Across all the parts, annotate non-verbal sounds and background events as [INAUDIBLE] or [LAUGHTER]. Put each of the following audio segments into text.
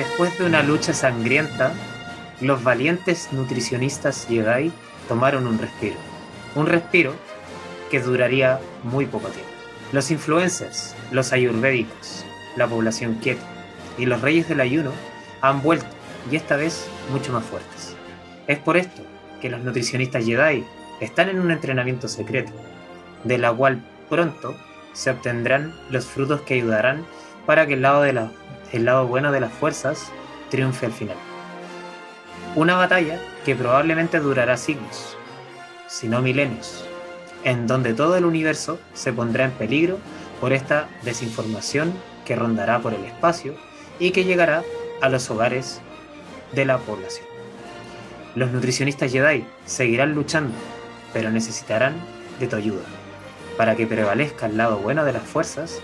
después de una lucha sangrienta, los valientes nutricionistas Jedi tomaron un respiro. Un respiro que duraría muy poco tiempo. Los influencers, los ayurvédicos, la población quieta y los reyes del ayuno han vuelto y esta vez mucho más fuertes. Es por esto que los nutricionistas Jedi están en un entrenamiento secreto, de la cual pronto se obtendrán los frutos que ayudarán para que el lado, de la, el lado bueno de las fuerzas triunfe al final. Una batalla que probablemente durará siglos, si no milenios, en donde todo el universo se pondrá en peligro por esta desinformación que rondará por el espacio y que llegará a los hogares de la población. Los nutricionistas Jedi seguirán luchando, pero necesitarán de tu ayuda para que prevalezca el lado bueno de las fuerzas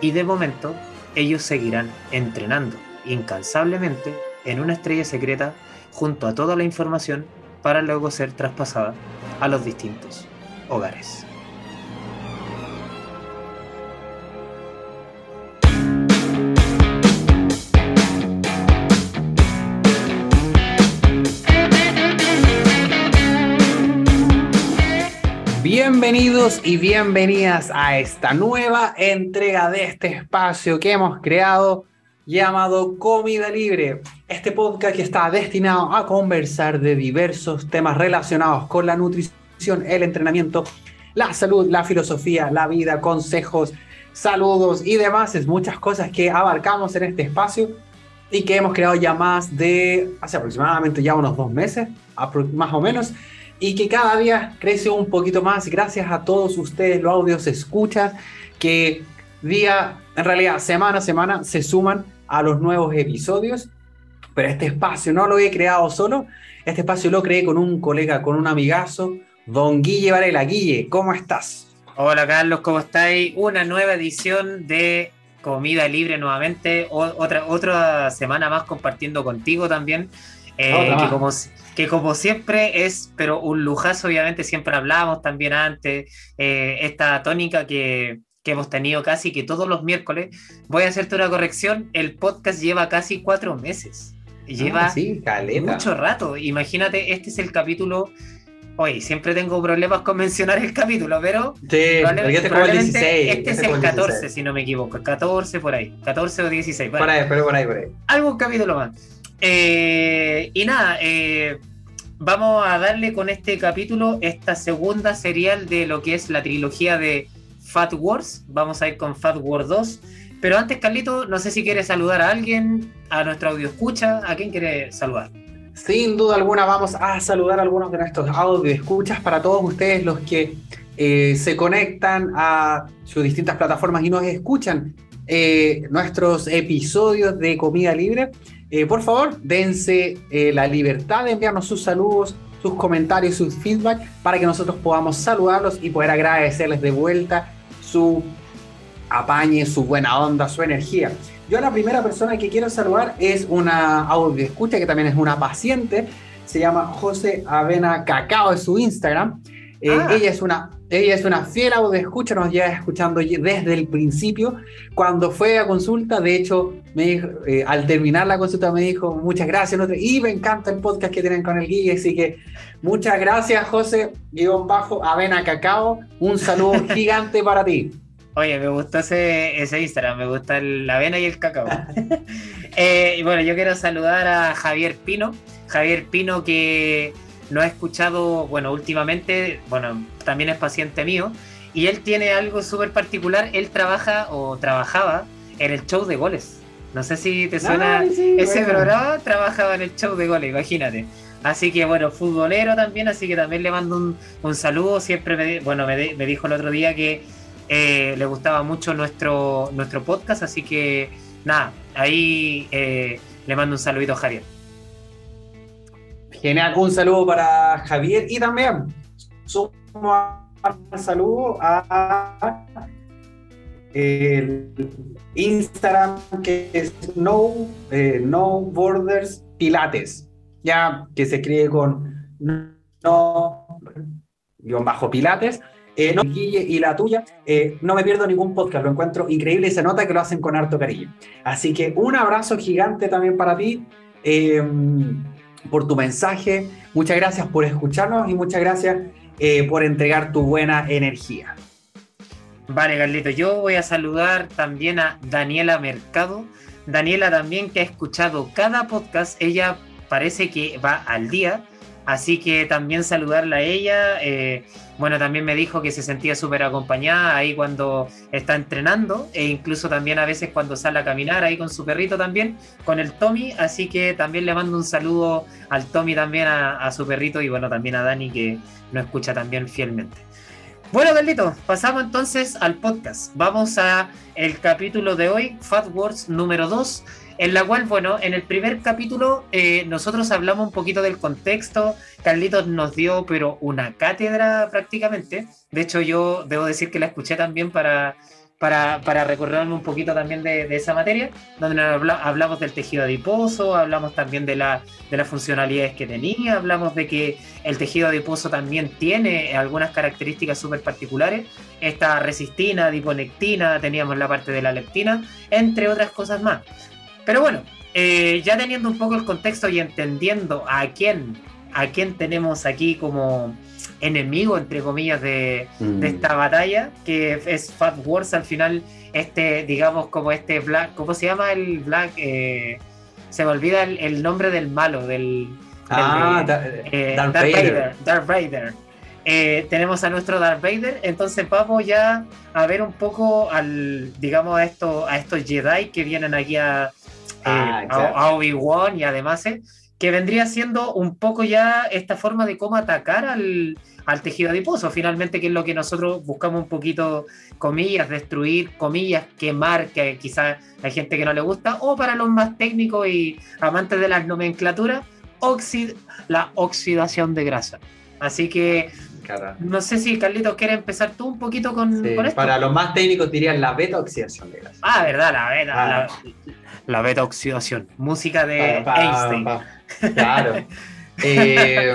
y de momento ellos seguirán entrenando incansablemente en una estrella secreta junto a toda la información para luego ser traspasada a los distintos hogares. Bienvenidos y bienvenidas a esta nueva entrega de este espacio que hemos creado llamado Comida Libre. Este podcast que está destinado a conversar de diversos temas relacionados con la nutrición, el entrenamiento, la salud, la filosofía, la vida, consejos, saludos y demás. Es muchas cosas que abarcamos en este espacio y que hemos creado ya más de hace aproximadamente ya unos dos meses, más o menos y que cada día crece un poquito más gracias a todos ustedes, los audios escuchas, que día, en realidad semana a semana se suman a los nuevos episodios. Pero este espacio no lo he creado solo, este espacio lo creé con un colega, con un amigazo, don Guille Varela. Guille, ¿cómo estás? Hola Carlos, ¿cómo estáis? Una nueva edición de Comida Libre nuevamente, otra, otra semana más compartiendo contigo también. Eh, que, como, que como siempre es, pero un lujazo, obviamente, siempre hablamos también antes, eh, esta tónica que, que, hemos tenido casi que todos los miércoles. Voy a hacerte una corrección, el podcast lleva casi cuatro meses. Lleva ah, mucho rato. Imagínate, este es el capítulo. Oye, siempre tengo problemas con mencionar el capítulo, pero sí, probablemente, este es el 14, si no me equivoco. 14 por ahí, 14 o 16. Por ahí, pero por ahí, por ahí. Algún capítulo más. Eh, y nada, eh, vamos a darle con este capítulo esta segunda serial de lo que es la trilogía de Fat Wars. Vamos a ir con Fat Wars 2. Pero antes, Carlito, no sé si quieres saludar a alguien, a nuestro audio escucha, ¿a quién quiere saludar? Sin duda alguna vamos a saludar a algunos de nuestros audio escuchas para todos ustedes los que eh, se conectan a sus distintas plataformas y nos escuchan nuestros episodios de Comida Libre. Eh, por favor, dense eh, la libertad de enviarnos sus saludos, sus comentarios, sus feedback, para que nosotros podamos saludarlos y poder agradecerles de vuelta su apañe, su buena onda, su energía. Yo la primera persona que quiero saludar es una audio escucha que también es una paciente, se llama José Avena Cacao, de su Instagram. Eh, ah. Ella es una ella es una fiel audio escucha, nos lleva escuchando desde el principio. Cuando fue a consulta, de hecho, me eh, al terminar la consulta me dijo muchas gracias y me encanta el podcast que tienen con el Guille, así que muchas gracias José, guion bajo, Avena Cacao, un saludo [LAUGHS] gigante para ti. Oye, me gustó ese, ese Instagram, me gusta la avena y el cacao. [LAUGHS] Eh, y bueno, yo quiero saludar a Javier Pino, Javier Pino que no ha escuchado, bueno, últimamente, bueno, también es paciente mío, y él tiene algo súper particular, él trabaja o trabajaba en el show de goles. No sé si te suena ese programa, trabajaba en el show de goles, imagínate. Así que bueno, futbolero también, así que también le mando un, saludo. Siempre me, bueno, me, dijo el otro día que eh, le gustaba mucho nuestro, nuestro podcast, así que nada, ahí eh, le mando un saludito a Javier. Genial, un saludo para Javier y también sumo un saludo a el Instagram que es no, eh, no Borders Pilates, ya que se escribe con no guion bajo Pilates. Eh, no, y la tuya, eh, no me pierdo ningún podcast, lo encuentro increíble y se nota que lo hacen con harto cariño. Así que un abrazo gigante también para ti por tu mensaje. Muchas gracias por escucharnos y muchas gracias eh, por entregar tu buena energía. Vale, Carlito, yo voy a saludar también a Daniela Mercado. Daniela también que ha escuchado cada podcast, ella parece que va al día, así que también saludarla a ella. Eh, bueno, también me dijo que se sentía súper acompañada ahí cuando está entrenando e incluso también a veces cuando sale a caminar ahí con su perrito también, con el Tommy. Así que también le mando un saludo al Tommy también, a, su perrito y bueno, también a Dani que nos escucha también fielmente. Bueno, Carlito, pasamos entonces al podcast. Vamos a el capítulo de hoy, Fat Wars número 2 en la cual, bueno, en el primer capítulo eh, nosotros hablamos un poquito del contexto, Carlitos nos dio, pero una cátedra prácticamente, de hecho yo debo decir que la escuché también para, para, para recordarme un poquito también de, esa materia, donde hablamos del tejido adiposo, hablamos también de, la, de las funcionalidades que tenía, hablamos de que el tejido adiposo también tiene algunas características súper particulares, esta resistina, adiponectina, teníamos la parte de la leptina, entre otras cosas más. Pero bueno, eh, ya teniendo un poco el contexto y entendiendo a quién, a quién tenemos aquí como enemigo, entre comillas, de, mm. esta batalla, que es Fat Wars al final, este, digamos, como este Black, ¿cómo se llama el Black? Eh, se me olvida el, nombre del malo, del... ah, eh, Darth, Vader. Darth Vader. tenemos a nuestro Darth Vader, entonces vamos ya a ver un poco al, digamos, a, esto, a estos Jedi que vienen aquí a, Ah, eh, a, Obi-Wan y además, eh, que vendría siendo un poco ya esta forma de cómo atacar al, tejido adiposo, finalmente, que es lo que nosotros buscamos un poquito, comillas, destruir, comillas, quemar, que quizás hay gente que no le gusta, o para los más técnicos y amantes de las nomenclaturas, la oxidación de grasa. Así que no sé si Carlitos quiere empezar tú un poquito con, esto. Para los más técnicos dirían la beta oxidación de grasa. Ah, verdad, la beta. Ah. La, beta oxidación. Música de Einstein. claro. [LAUGHS] Eh,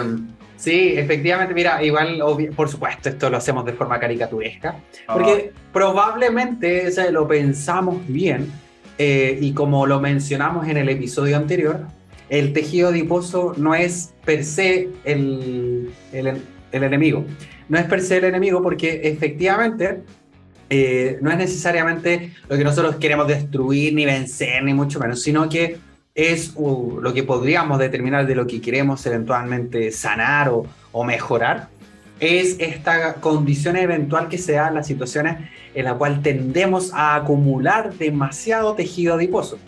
sí, efectivamente, mira, igual, por supuesto, esto lo hacemos de forma caricaturesca, porque probablemente lo pensamos bien, eh, y como lo mencionamos en el episodio anterior, el tejido adiposo no es per se el, el el enemigo. No es per el enemigo porque efectivamente eh, no es necesariamente lo que nosotros queremos destruir, ni vencer, ni mucho menos, sino que es uh, lo que podríamos determinar de lo que queremos eventualmente sanar o, o, mejorar, es esta condición eventual que se da en las situaciones en la cual tendemos a acumular demasiado tejido adiposo.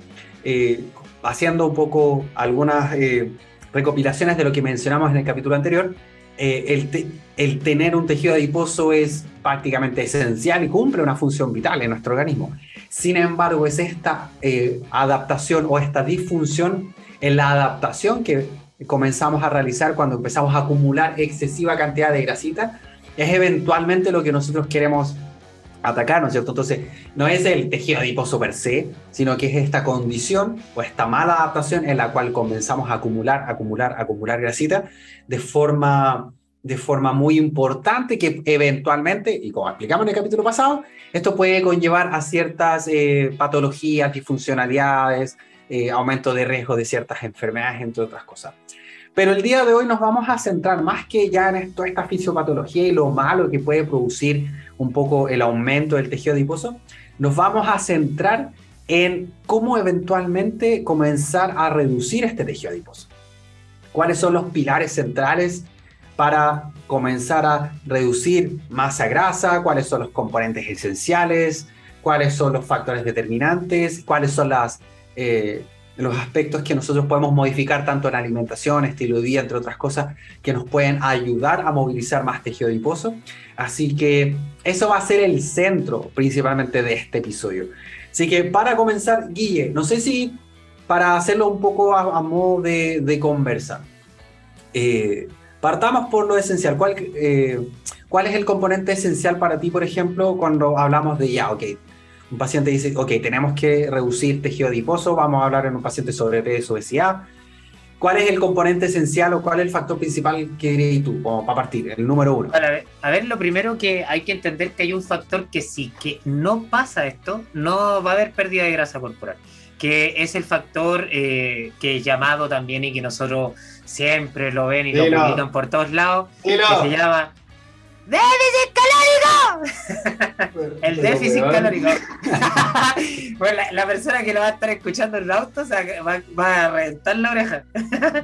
Eh, haciendo un poco algunas eh, recopilaciones de lo que mencionamos en el capítulo anterior, eh, el, tener un tejido adiposo es prácticamente esencial y cumple una función vital en nuestro organismo. Sin embargo, es esta eh, adaptación o esta disfunción en la adaptación que comenzamos a realizar cuando empezamos a acumular excesiva cantidad de grasita, es eventualmente lo que nosotros queremos atacar, ¿no es cierto? Entonces, no es el tejido adiposo per se, sino que es esta condición o esta mala adaptación en la cual comenzamos a acumular, acumular, acumular grasita de forma, de forma muy importante que eventualmente, y como explicamos en el capítulo pasado, esto puede conllevar a ciertas eh, patologías, disfuncionalidades, eh, aumento de riesgo de ciertas enfermedades, entre otras cosas. Pero el día de hoy nos vamos a centrar más que ya en esto, esta fisiopatología y lo malo que puede producir un poco el aumento del tejido adiposo, nos vamos a centrar en cómo eventualmente comenzar a reducir este tejido adiposo. ¿Cuáles son los pilares centrales para comenzar a reducir masa grasa? ¿Cuáles son los componentes esenciales? ¿Cuáles son los factores determinantes? ¿Cuáles son las, eh, los aspectos que nosotros podemos modificar tanto en alimentación, estilo de vida, entre otras cosas, que nos pueden ayudar a movilizar más tejido adiposo? Así que eso va a ser el centro principalmente de este episodio. Así que para comenzar, Guille, no sé si para hacerlo un poco a, modo de, conversa, eh, partamos por lo esencial. ¿Cuál, eh, ¿Cuál es el componente esencial para ti, por ejemplo, cuando hablamos de ya, ok, un paciente dice, ok, tenemos que reducir tejido adiposo, vamos a hablar en un paciente sobre peso, obesidad. ¿Cuál es el componente esencial o cuál es el factor principal que dirías tú, como para partir, el número uno? A ver, a ver, lo primero que hay que entender que hay un factor que si que no pasa esto, no va a haber pérdida de grasa corporal, que es el factor eh, que es llamado también y que nosotros siempre lo ven y lo publican por todos lados, que se llama ¡Déficit calórico! [LAUGHS] el déficit calórico. [LAUGHS] bueno, la, persona que lo va a estar escuchando en el auto va, a reventar la oreja. [LAUGHS]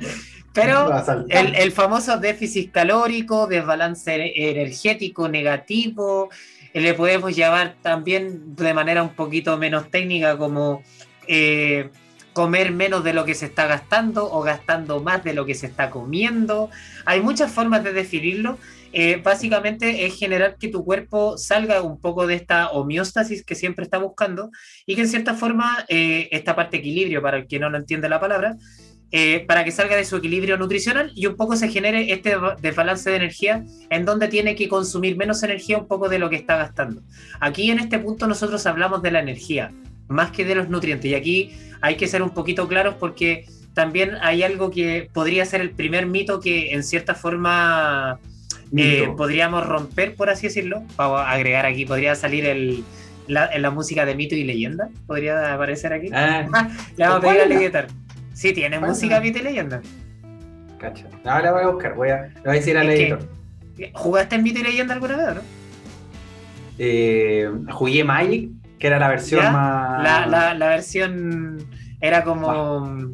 Pero el, el, famoso déficit calórico, desbalance energético negativo, eh, le podemos llamar también de manera un poquito menos técnica como eh, comer menos de lo que se está gastando o gastando más de lo que se está comiendo. Hay muchas formas de definirlo eh, básicamente es generar que tu cuerpo salga un poco de esta homeostasis que siempre está buscando y que en cierta forma, eh, esta parte equilibrio, para el que no lo entiende la palabra, eh, para que salga de su equilibrio nutricional y un poco se genere este desbalance de energía en donde tiene que consumir menos energía un poco de lo que está gastando. Aquí en este punto nosotros hablamos de la energía, más que de los nutrientes. Y aquí hay que ser un poquito claros porque también hay algo que podría ser el primer mito que en cierta forma eh, podríamos romper, por así decirlo. Vamos a agregar aquí, podría salir el, la, música de mito y leyenda. Podría aparecer aquí. Ah, [LAUGHS] le vamos a pedir a guitarra. Sí, tiene música mito y leyenda. Cacho. Ahora voy a buscar, voy a, voy a decir al editor. ¿Jugaste en mito y leyenda alguna vez, no? Eh, jugué Magic, que era la versión más. La, la, la, versión era como.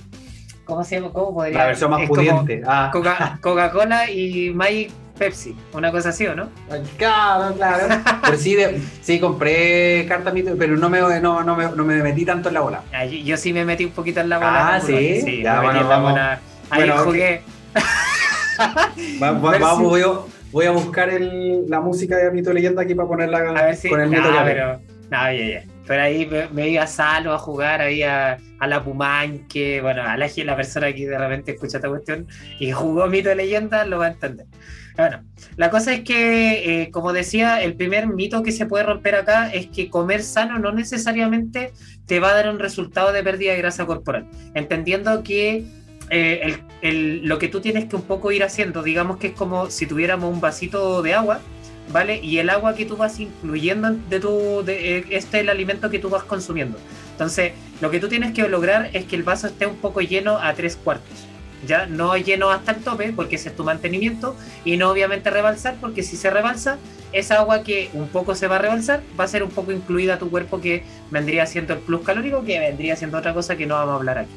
¿Cómo se llama? ¿Cómo podría La versión más pudiente. Ah. Coca-Cola y Magic Pepsi, una cosa así, ¿o no? Claro, claro. pero sí, sí compré cartas, pero no me, no, no, me, no me metí tanto en la bola. Ah, yo, sí me metí un poquito en la bola. Ah, sí. Sí, ya, bueno, vamos. Ahí jugué. vamos, voy, a, voy, a, buscar el, la música de Mito Leyenda aquí para ponerla a ver si, con el mito no, pero, no, ya, ya. Pero ahí me, iba Salo a jugar ahí a, a la Pumanque, bueno, a la, la persona que de repente escucha esta cuestión y jugó Mito de Leyenda, lo va a entender. Bueno, la cosa es que, eh, como decía, el primer mito que se puede romper acá es que comer sano no necesariamente te va a dar un resultado de pérdida de grasa corporal. Entendiendo que eh, lo que tú tienes que un poco ir haciendo, digamos que es como si tuviéramos un vasito de agua, ¿vale? Y el agua que tú vas incluyendo de tu, eh, este es el alimento que tú vas consumiendo. Entonces, lo que tú tienes que lograr es que el vaso esté un poco lleno a tres cuartos ya no lleno hasta el tope porque ese es tu mantenimiento y no obviamente rebalsar porque si se rebalsa esa agua que un poco se va a rebalsar va a ser un poco incluida a tu cuerpo que vendría siendo el plus calórico que vendría siendo otra cosa que no vamos a hablar aquí.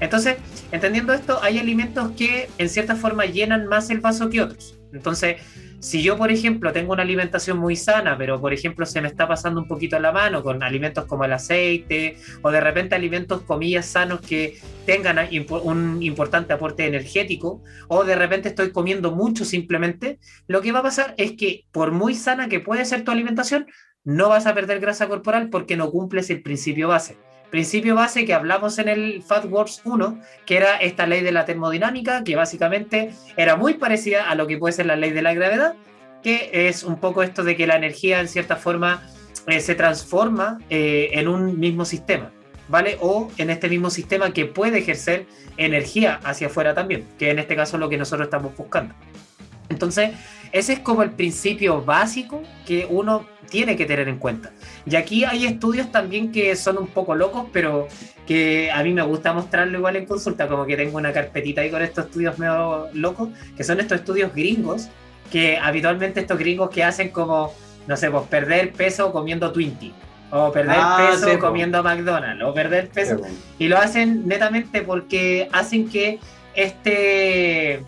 Entonces, entendiendo esto, hay alimentos que en cierta forma llenan más el vaso que otros. Entonces, si yo, por ejemplo, tengo una alimentación muy sana, pero por ejemplo se me está pasando un poquito la mano con alimentos como el aceite o de repente alimentos, comillas, sanos que tengan un importante aporte energético o de repente estoy comiendo mucho simplemente, lo que va a pasar es que por muy sana que puede ser tu alimentación, no vas a perder grasa corporal porque no cumples el principio base principio base que hablamos en el Fat Wars 1, que era esta ley de la termodinámica, que básicamente era muy parecida a lo que puede ser la ley de la gravedad, que es un poco esto de que la energía en cierta forma eh, se transforma eh, en un mismo sistema, ¿vale? O en este mismo sistema que puede ejercer energía hacia afuera también, que en este caso es lo que nosotros estamos buscando. Entonces, ese es como el principio básico que uno tiene que tener en cuenta. Y aquí hay estudios también que son un poco locos, pero que a mí me gusta mostrarlo igual en consulta, como que tengo una carpetita ahí con estos estudios medio locos, que son estos estudios gringos, que habitualmente estos gringos que hacen como, no sé, pues perder peso comiendo Twinkie. O perder ah, peso comiendo McDonald's, o perder peso. y lo hacen netamente porque hacen que este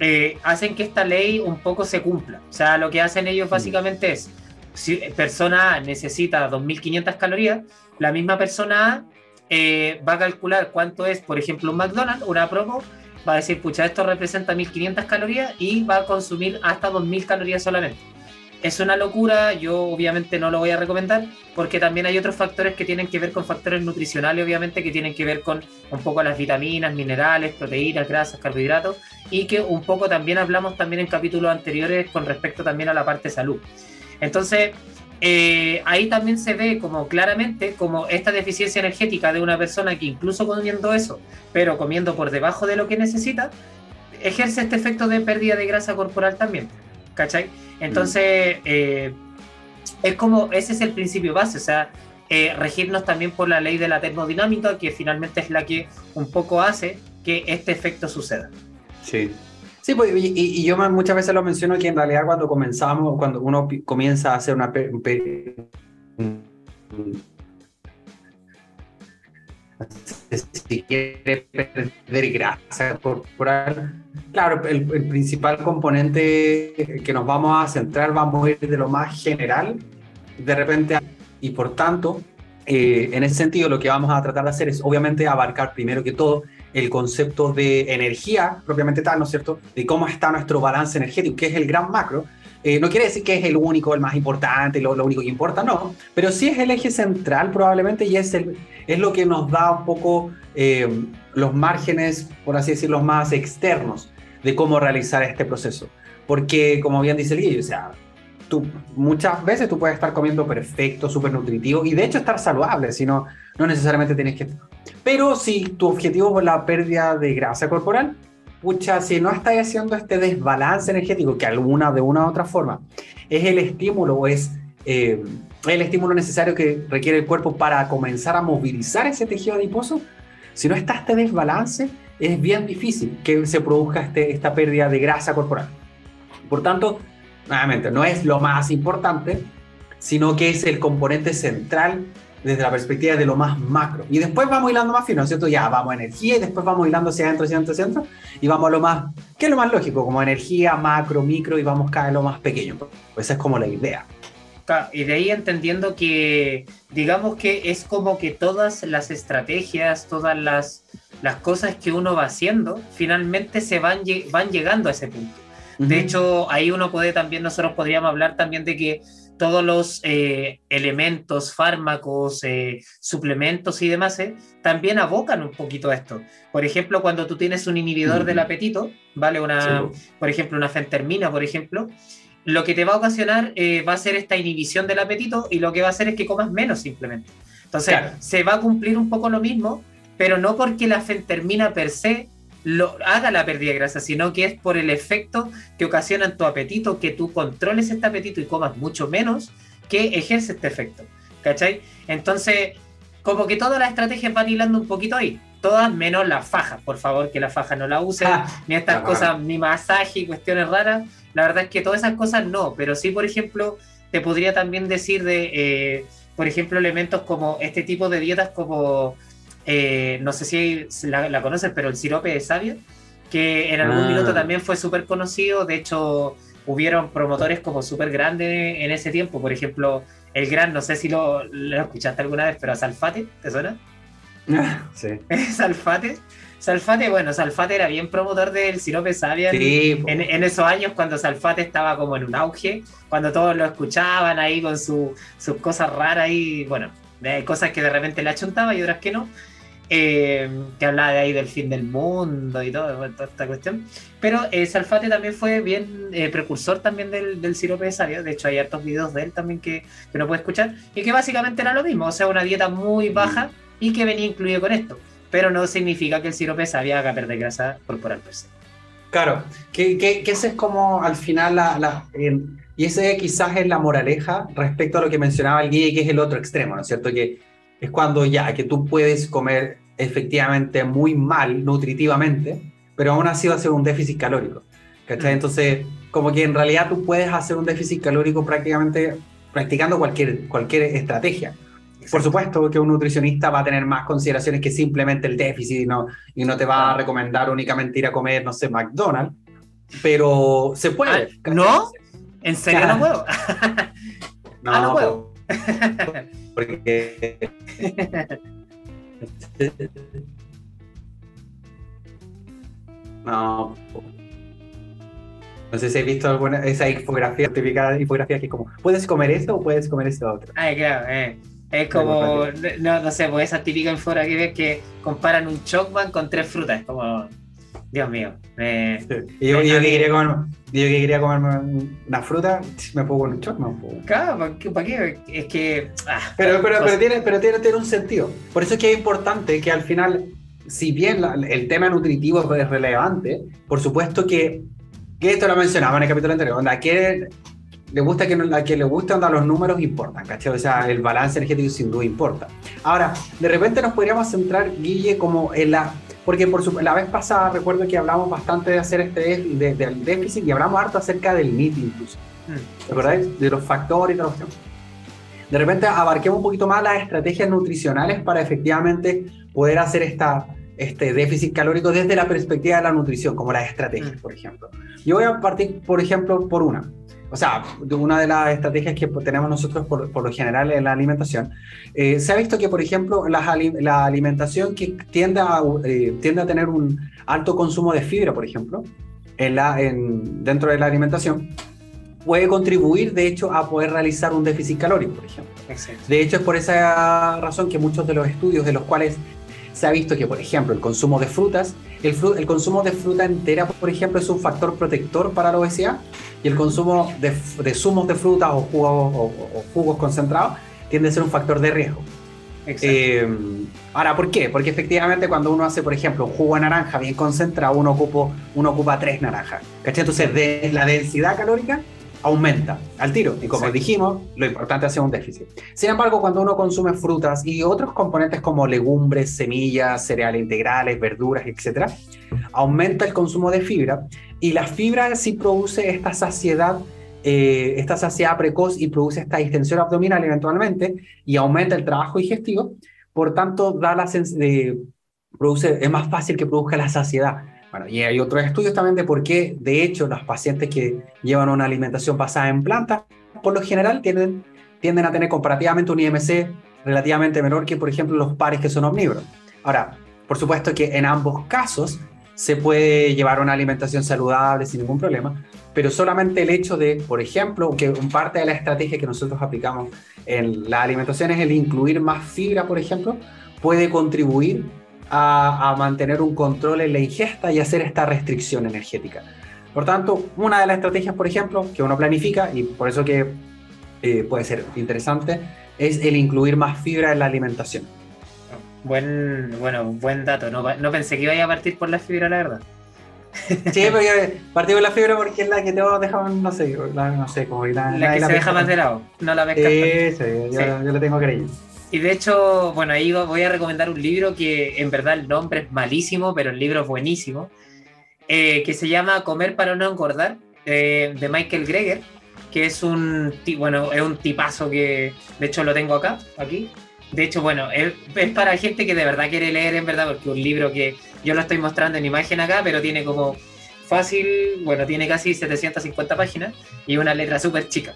eh, hacen que esta ley un poco se cumpla. O sea, lo que hacen ellos mm. básicamente es, si persona A necesita 2.500 calorías, la misma persona A eh, va a calcular cuánto es, por ejemplo, un McDonald's, una promo, va a decir, pucha, esto representa 1.500 calorías y va a consumir hasta 2.000 calorías solamente es una locura, yo obviamente no lo voy a recomendar, porque también hay otros factores que tienen que ver con factores nutricionales, obviamente, que tienen que ver con un poco las vitaminas, minerales, proteínas, grasas, carbohidratos, y que un poco también hablamos también en capítulos anteriores con respecto también a la parte de salud. Entonces, eh, ahí también se ve como claramente como esta deficiencia energética de una persona que incluso comiendo eso, pero comiendo por debajo de lo que necesita, ejerce este efecto de pérdida de grasa corporal también. ¿Cachai? Entonces, eh, es como, ese es el principio base, o sea, eh, regirnos también por la ley de la termodinámica, que finalmente es la que un poco hace que este efecto suceda. Sí. Sí, pues, y, yo muchas veces lo menciono que en realidad cuando comenzamos, cuando uno comienza a hacer una... si quiere perder grasa corporal, claro, el, principal componente que nos vamos a centrar, vamos a ir de lo más general, de repente, y por tanto, eh, en ese sentido, lo que vamos a tratar de hacer es obviamente abarcar primero que todo el concepto de energía propiamente tal, ¿no es cierto? De cómo está nuestro balance energético, que es el gran macro. Eh, no quiere decir que es el único, el más importante, lo, único que importa, no, pero sí es el eje central probablemente y es, lo que nos da un poco eh, los márgenes, por así decirlo, más externos de cómo realizar este proceso. Porque, como bien dice el Guillo, o sea, tú, muchas veces tú puedes estar comiendo perfecto, súper nutritivo y de hecho estar saludable, si no, no necesariamente tienes que... Pero si tu objetivo es la pérdida de grasa corporal, pucha, si no estás haciendo este desbalance energético, que alguna de una u otra forma es el estímulo es eh, el estímulo necesario que requiere el cuerpo para comenzar a movilizar ese tejido adiposo, si no está este desbalance, es bien difícil que se produzca este, esta pérdida de grasa corporal. Por tanto, nuevamente, no es lo más importante, sino que es el componente central desde la perspectiva de lo más macro. Y después vamos hilando más fino, ¿cierto? Ya vamos a energía y después vamos hilando hacia adentro, hacia adentro, hacia adentro. Y vamos a lo más, ¿qué es lo más lógico? Como energía, macro, micro y vamos cada vez lo más pequeño. Pues esa es como la idea. Y de ahí entendiendo que, digamos que es como que todas las estrategias, todas las, las cosas que uno va haciendo, finalmente se van, van llegando a ese punto. De hecho, ahí uno puede también, nosotros podríamos hablar también de que todos los eh, elementos, fármacos, eh, suplementos y demás, eh, también abocan un poquito a esto. Por ejemplo, cuando tú tienes un inhibidor del apetito, ¿vale? Una, Por ejemplo, una fentermina, por ejemplo, lo que te va a ocasionar va a ser esta inhibición del apetito y lo que va a hacer es que comas menos simplemente. Entonces, se va a cumplir un poco lo mismo, pero no porque la fentermina per se lo, haga la pérdida de grasa, sino que es por el efecto que ocasiona en tu apetito, que tú controles este apetito y comas mucho menos, que ejerce este efecto. ¿Cachai? Entonces, como que todas las estrategias van hilando un poquito ahí. Todas menos las fajas, por favor, que la faja no la usen, ah, ni estas cosas, ni masaje y cuestiones raras. La verdad es que todas esas cosas no, pero sí, por ejemplo, te podría también decir de, eh, por ejemplo, elementos como este tipo de dietas como eh, no sé si la, la, conoces, pero el sirope de sabio, que en algún ah. minuto también fue súper conocido, de hecho hubieron promotores como súper grandes en ese tiempo, por ejemplo, el gran, no sé si lo, escuchaste alguna vez, pero Salfate, ¿te suena? [LAUGHS] sí. [LAUGHS] Salfate. Salfate, bueno, Salfate era bien promotor del sirope sabia en, en, esos años cuando Salfate estaba como en un auge, cuando todos lo escuchaban ahí con sus cosas raras y bueno, cosas que de repente le achuntaba y otras que no. Eh, que hablaba de ahí del fin del mundo y todo, toda esta cuestión. Pero eh, Salfate también fue bien eh, precursor también del, del sirope de sabio. De hecho, hay hartos videos de él también que, que uno puede escuchar. Y que básicamente era lo mismo. O sea, una dieta muy baja y que venía incluido con esto. Pero no significa que el sirope de sabio haga perder grasa corporal per se. Claro, que, que, que ese es como al final la, la y ese quizás es la moraleja respecto a lo que mencionaba el guía, que es el otro extremo, ¿no es cierto? Que es cuando ya, que tú puedes comer efectivamente muy mal nutritivamente, pero aún así va a ser un déficit calórico. ¿Cachai? Mm. Entonces, como que en realidad tú puedes hacer un déficit calórico prácticamente practicando cualquier, cualquier estrategia. Por supuesto que un nutricionista va a tener más consideraciones que simplemente el déficit y no, y no te va a recomendar únicamente ir a comer, no sé, McDonald's, pero se puede. Ah, ¿No? ¿En serio no puedo? [LAUGHS] no, ah, no puedo. [LAUGHS] Porque. no. No sé si has visto alguna esa infografía, certificada infografía que es como, ¿puedes comer esto o puedes comer esto otro? Claro, eh. Es como, no, no sé, pues esa típica infografía que ves que comparan un Chocman con tres frutas, como Dios mío. Y yo, que quería comer, yo que quería comerme una fruta, me pongo un chorno. Claro, ¿para qué? Es que. Ah, pero, pero, pero, tiene, pero tiene, tiene, un sentido. Por eso es que es importante que al final, si bien el tema nutritivo es relevante, por supuesto que, que esto lo mencionaba en el capítulo anterior, onda, que le gusta que, a quien le gusta onda los números importan, ¿cachai? O sea, el balance energético sin duda importa. Ahora, de repente nos podríamos centrar, Guille, como en la porque por la vez pasada recuerdo que hablamos bastante de hacer este del déficit y hablamos harto acerca del MIT incluso. Mm. ¿Te acordáis? De los factores y tal. De repente abarquemos un poquito más las estrategias nutricionales para efectivamente poder hacer esta, este déficit calórico desde la perspectiva de la nutrición, como las estrategias, mm. por ejemplo. Yo voy a partir, por ejemplo, por una o sea, una de las estrategias que tenemos nosotros por, lo general en la alimentación, eh, se ha visto que, por ejemplo, la, alimentación que tiende a, eh, tiende a tener un alto consumo de fibra, por ejemplo, en la, en, dentro de la alimentación, puede contribuir, de hecho, a poder realizar un déficit calórico, por ejemplo. De hecho, es por esa razón que muchos de los estudios de los cuales se ha visto que, por ejemplo, el consumo de frutas, el, el consumo de fruta entera, por ejemplo, es un factor protector para la obesidad y el consumo de, de zumos de frutas o jugos, o, jugos concentrados tiende a ser un factor de riesgo. Eh, ahora, ¿por qué? Porque efectivamente cuando uno hace, por ejemplo, un jugo de naranja bien concentrado, uno ocupa, uno ocupa tres naranjas. ¿Cachai? Entonces, de la densidad calórica aumenta al tiro. Y como dijimos, lo importante es hacer un déficit. Sin embargo, cuando uno consume frutas y otros componentes como legumbres, semillas, cereales integrales, verduras, etc., aumenta el consumo de fibra y la fibra sí produce esta saciedad. Eh, esta saciedad precoz y produce esta distensión abdominal eventualmente y aumenta el trabajo digestivo, por tanto da la de, produce, es más fácil que produzca la saciedad y hay otros estudios también de por qué, de hecho, los pacientes que llevan una alimentación basada en plantas, por lo general tienden, tienden a tener comparativamente un IMC relativamente menor que, por ejemplo, los pares que son omnívoros. Ahora, por supuesto que en ambos casos se puede llevar una alimentación saludable sin ningún problema, pero solamente el hecho de, por ejemplo, que un parte de la estrategia que nosotros aplicamos en la alimentación es el incluir más fibra, por ejemplo, puede contribuir a, mantener un control en la ingesta y hacer esta restricción energética. Por tanto, una de las estrategias, por ejemplo, que uno planifica, y por eso que eh, puede ser interesante, es el incluir más fibra en la alimentación. Buen, bueno, buen dato. No, no pensé que iba a partir por la fibra, la verdad. Sí, porque partí por la fibra porque es la que te dejado, no sé, la, no sé, como la, la, que se deja más de lado, no la ves sí, sí, yo, sí. yo, lo tengo creído. Y de hecho, bueno, ahí voy a recomendar un libro que en verdad el nombre es malísimo, pero el libro es buenísimo, eh, que se llama Comer para no engordar, eh, de Michael Greger, que es un, bueno, es un tipazo que, de hecho, lo tengo acá, aquí. De hecho, bueno, es, para gente que de verdad quiere leer, en verdad, porque un libro que yo lo estoy mostrando en imagen acá, pero tiene como fácil, bueno, tiene casi 750 páginas y una letra súper chica.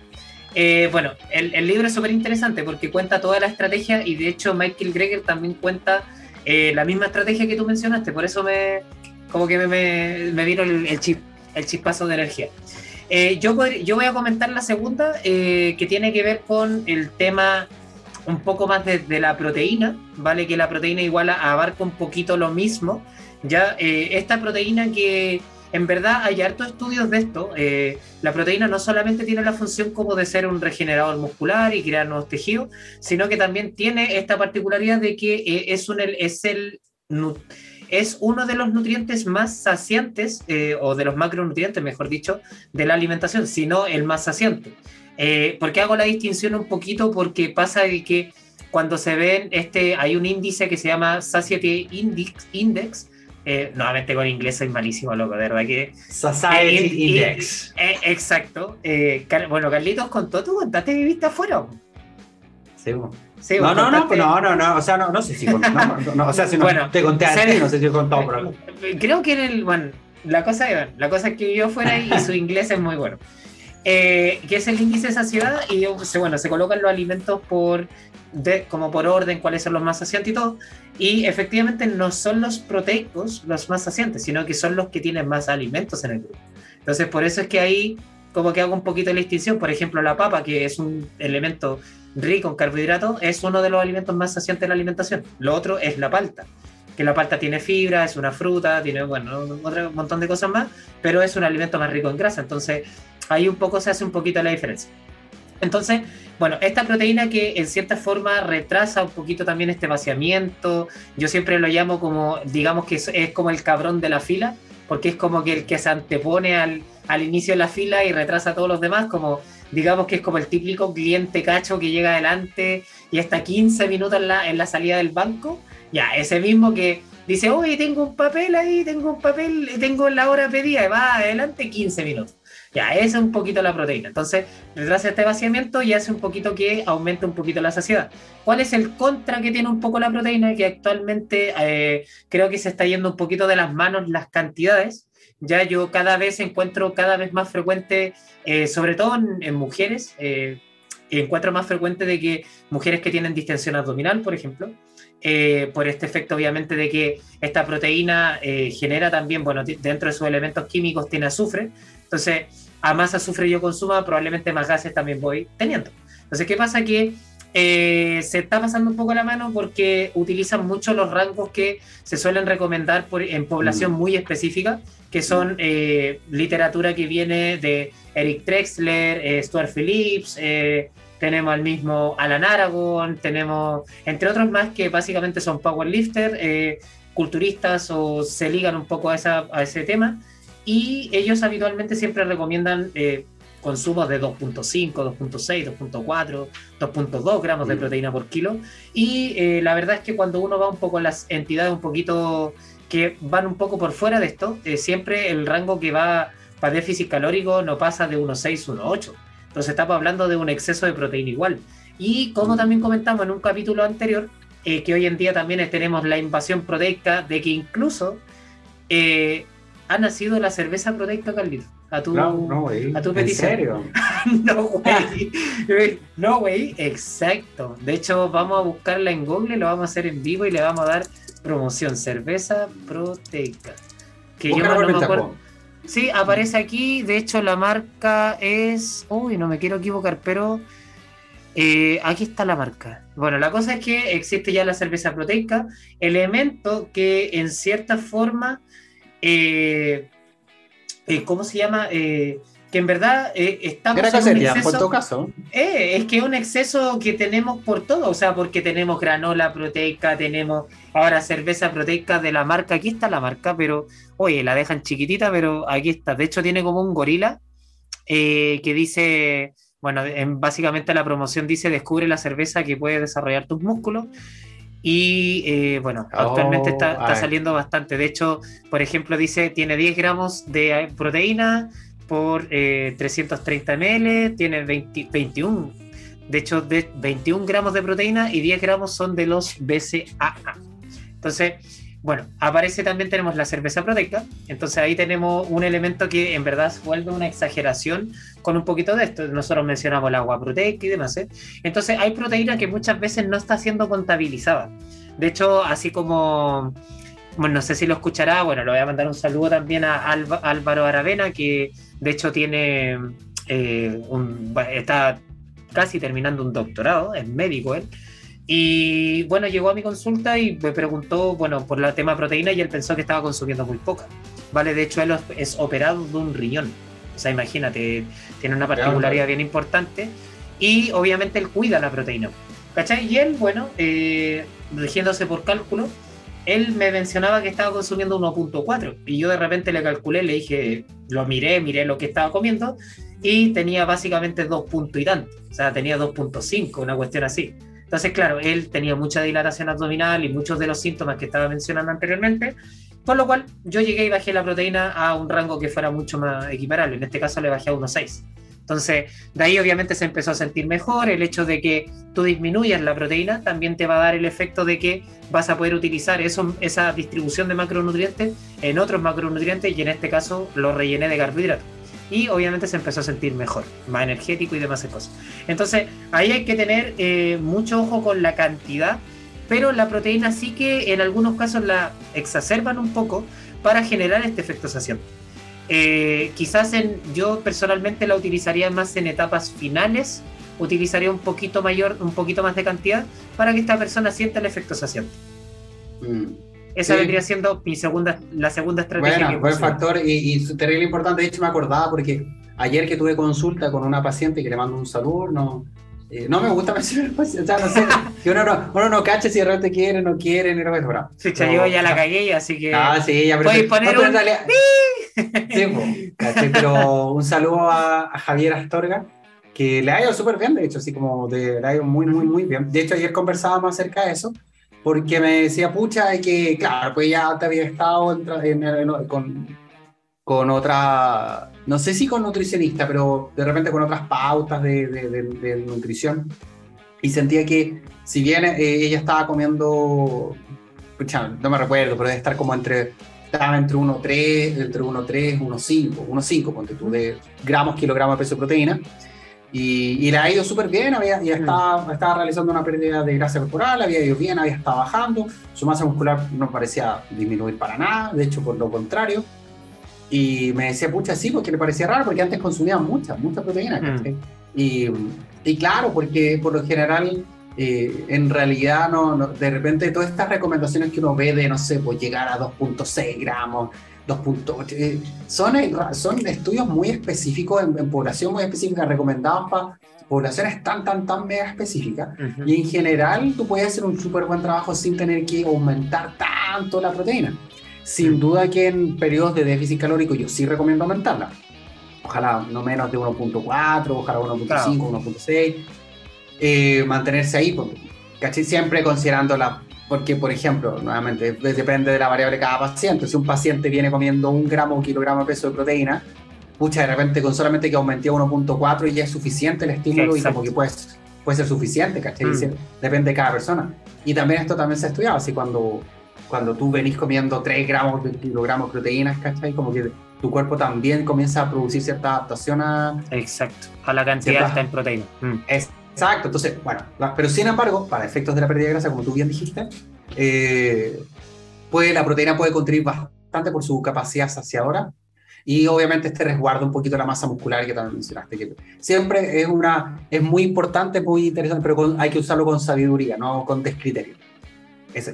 Eh, bueno, el, libro es súper interesante porque cuenta toda la estrategia y de hecho Michael Greger también cuenta eh, la misma estrategia que tú mencionaste, por eso me como que me, me, vino el, chip, el chispazo de energía. Eh, yo, yo voy a comentar la segunda que tiene que ver con el tema un poco más de, de, la proteína, ¿vale? Que la proteína igual abarca un poquito lo mismo. Ya, esta proteína que en verdad hay hartos estudios de esto. Eh, la proteína no solamente tiene la función como de ser un regenerador muscular y crear nuevos tejidos, sino que también tiene esta particularidad de que eh, es, un, es, el, es uno de los nutrientes más saciantes, eh, o de los macronutrientes, mejor dicho, de la alimentación, sino el más saciante. ¿Por qué hago la distinción un poquito? Porque pasa de que cuando se ven, este, hay un índice que se llama Satiety Index, Index eh, nuevamente con inglés soy malísimo, loco, de verdad que. Society eh, Index. Eh, exacto. bueno, Carlitos contó, ¿tú contaste que viviste afuera? Sí, sí no, no, no, no, no, no, o sea, no, no sé si, no, no, o sea, si no bueno, te conté a ti, no sé si he contado, pero... [LAUGHS] Creo que en el, bueno, la cosa, la cosa es que vivió fuera y su inglés es muy bueno. Eh, que es el índice de saciedad y bueno, se colocan los alimentos por de, como por orden, cuáles son los más saciantes y todo. Y efectivamente no son los proteicos los más saciantes, sino que son los que tienen más alimentos en el grupo. Entonces, por eso es que ahí como que hago un poquito la distinción. Por ejemplo, la papa, que es un elemento rico en carbohidratos, es uno de los alimentos más saciantes de la alimentación. Lo otro es la palta, que la palta tiene fibra, es una fruta, tiene, bueno, otro montón de cosas más, pero es un alimento más rico en grasa, entonces ahí un poco se hace un poquito la diferencia. Entonces, bueno, esta proteína que en cierta forma retrasa un poquito también este vaciamiento, yo siempre lo llamo como, digamos que es, como el cabrón de la fila, porque es como que el que se antepone al, al inicio de la fila y retrasa a todos los demás, como digamos que es como el típico cliente cacho que llega adelante y está 15 minutos en la, en la salida del banco, ya, ese mismo que dice, oye, tengo un papel ahí, tengo un papel, tengo la hora pedida, va adelante 15 minutos. Ya, esa es un poquito la proteína. Entonces, detrás de este vaciamiento y hace un poquito que aumente un poquito la saciedad. ¿Cuál es el contra que tiene un poco la proteína? Que actualmente eh, creo que se está yendo un poquito de las manos las cantidades. Ya yo cada vez encuentro cada vez más frecuente, eh, sobre todo en, mujeres, eh, encuentro más frecuente de que mujeres que tienen distensión abdominal, por ejemplo, por este efecto obviamente de que esta proteína genera también, bueno, dentro de sus elementos químicos tiene azufre, entonces, a más azufre yo consuma, probablemente más gases también voy teniendo. Entonces, ¿qué pasa? Que eh, se está pasando un poco la mano porque utilizan mucho los rangos que se suelen recomendar por, en población mm. muy específica, que son eh, literatura que viene de Eric Trexler, eh, Stuart Phillips, tenemos al mismo Alan Aragon, tenemos entre otros más que básicamente son powerlifter, culturistas o se ligan un poco a, esa, a ese tema y ellos habitualmente siempre recomiendan eh, consumos de 2.5, 2.6, 2.4, 2.2 gramos de mm. proteína por kilo. Y eh, la verdad es que cuando uno va un poco a las entidades un poquito que van un poco por fuera de esto, eh, siempre el rango que va para déficit calórico no pasa de 1.6, 1.8. Entonces estamos hablando de un exceso de proteína igual. Y como mm. también comentamos en un capítulo anterior, que hoy en día también tenemos la invasión proteica de que incluso ha nacido la cerveza proteica, Carlito. A tu, no, no, a tu petición. ¿En serio? [LAUGHS] no, güey. [LAUGHS] no, güey, exacto. De hecho, vamos a buscarla en Google, lo vamos a hacer en vivo y le vamos a dar promoción. Cerveza proteica. Que yo no me acuerdo. Sí, aparece aquí. De hecho, la marca es. Uy, no me quiero equivocar, pero. Eh, aquí está la marca. Bueno, la cosa es que existe ya la cerveza proteica, elemento que en cierta forma eh, eh, ¿cómo se llama? Eh, que en verdad estamos en un exceso, caso. es que es un exceso que tenemos por todo, o sea, porque tenemos granola proteica, tenemos ahora cerveza proteica de la marca, aquí está la marca, pero oye, la dejan chiquitita, pero aquí está, de hecho tiene como un gorila que dice, bueno, en, básicamente la promoción dice, descubre la cerveza que puede desarrollar tus músculos, y eh, bueno, actualmente está, oh, saliendo bastante. De hecho, por ejemplo, dice tiene 10 gramos de proteína por 330 eh, ml, tiene 21. De hecho, de 21 gramos de proteína y 10 gramos son de los BCAA. Entonces, bueno, aparece también tenemos la cerveza proteica, entonces ahí tenemos un elemento que en verdad vuelve una exageración con un poquito de esto. Nosotros mencionamos el agua proteica y demás. ¿eh? Entonces hay proteína que muchas veces no está siendo contabilizada. De hecho, así como, bueno, no sé si lo escuchará, bueno, le voy a mandar un saludo también a Álvaro Aravena, que de hecho tiene, eh, un, está casi terminando un doctorado, es médico él. Y bueno, llegó a mi consulta y me preguntó, bueno, por el tema proteína y él pensó que estaba consumiendo muy poca. ¿Vale? De hecho, él es operado de un riñón. O sea, imagínate, tiene una particularidad bien importante. Y obviamente él cuida la proteína. ¿Cachai? Y él, bueno, eh, rigiéndose por cálculo, él me mencionaba que estaba consumiendo 1.4 y yo de repente le calculé, le dije, lo miré, miré lo que estaba comiendo y tenía básicamente 2 puntos y tanto, o sea, tenía 2.5, una cuestión así. Entonces, claro, él tenía mucha dilatación abdominal y muchos de los síntomas que estaba mencionando anteriormente, por lo cual yo llegué y bajé la proteína a un rango que fuera mucho más equiparable. En este caso le bajé a 1,6. Entonces, de ahí obviamente se empezó a sentir mejor. El hecho de que tú disminuyas la proteína también te va a dar el efecto de que vas a poder utilizar eso, esa distribución de macronutrientes en otros macronutrientes y en este caso lo rellené de carbohidratos y obviamente se empezó a sentir mejor, más energético y demás cosas. Entonces ahí hay que tener eh, mucho ojo con la cantidad, pero la proteína sí que en algunos casos la exacerban un poco para generar este efecto saciante. Eh, quizás en, yo personalmente la utilizaría más en etapas finales, utilizaría un poquito mayor, un poquito más de cantidad para que esta persona sienta el efecto saciante. Mm. Esa vendría siendo mi segunda, la segunda estrategia. Bueno, buen factor y, y terrible importante. De hecho, me acordaba porque ayer que tuve consulta con una paciente que le mando un saludo, no, eh, no me gusta [LAUGHS] mencionar o sea, no sé, si uno no, uno no cacha si de repente quiere, no quiere, ni lo que fuera. Sí, yo ya la cagué, así que. Ah, sí, ya, pero. poner un... [LAUGHS] sí, pero un saludo a, Javier Astorga, que le ha ido súper bien, de hecho, así como de, le ha ido muy, muy, muy bien. De hecho, ayer conversábamos acerca de eso, porque me decía, pucha, que, claro, pues ya te había estado en, con, con otra no sé si con nutricionista, pero de repente con otras pautas de, nutrición. Y sentía que, si bien eh, ella estaba comiendo, no me recuerdo, pero debe estar como entre, estaba entre 1,3, entre 1,3, 1,5, 1,5, ponte tú, de gramos, kilogramos de peso de proteína. Y, y le ha ido súper bien, había, ya estaba, estaba realizando una pérdida de grasa corporal, había ido bien, había estado bajando, su masa muscular no parecía disminuir para nada, de hecho por lo contrario. Y me decía, pucha, sí, porque le parecía raro, porque antes consumía mucha, mucha proteína. Mm. Y, y, claro, porque por lo general, eh, en realidad, no, de repente todas estas recomendaciones que uno ve de, no sé, pues llegar a 2.6 gramos, 2.8, eh, son, son estudios muy específicos, en, población muy específica, recomendados para poblaciones tan, tan, tan mega específicas. Y en general, tú puedes hacer un súper buen trabajo sin tener que aumentar tanto la proteína. Sin duda que en periodos de déficit calórico yo sí recomiendo aumentarla. Ojalá no menos de 1.4, ojalá 1.5, 1.6. Eh, mantenerse ahí, ¿cachai? Siempre considerando la... Porque, por ejemplo, nuevamente, depende de la variable de cada paciente. Si un paciente viene comiendo un gramo o kilogramo de peso de proteína, pucha, de repente con solamente que aumenté a 1.4 y ya es suficiente el estímulo y como que puede, puede ser suficiente, ¿cachai? Mm. Depende de cada persona. Y también esto también se ha estudiado, así cuando cuando tú venís comiendo 3 gramos kilogramos de proteínas, ¿cachai? Como que tu cuerpo también comienza a producir cierta adaptación a... Exacto, a la cantidad cierta, en proteína. Mm. Exacto, entonces, bueno, pero sin embargo, para efectos de la pérdida de grasa, como tú bien dijiste, eh, la proteína puede contribuir bastante por su capacidad saciadora y obviamente este resguarda un poquito la masa muscular que también mencionaste, que siempre es, una, es muy importante, muy interesante, pero hay que usarlo con sabiduría, no con descriterio.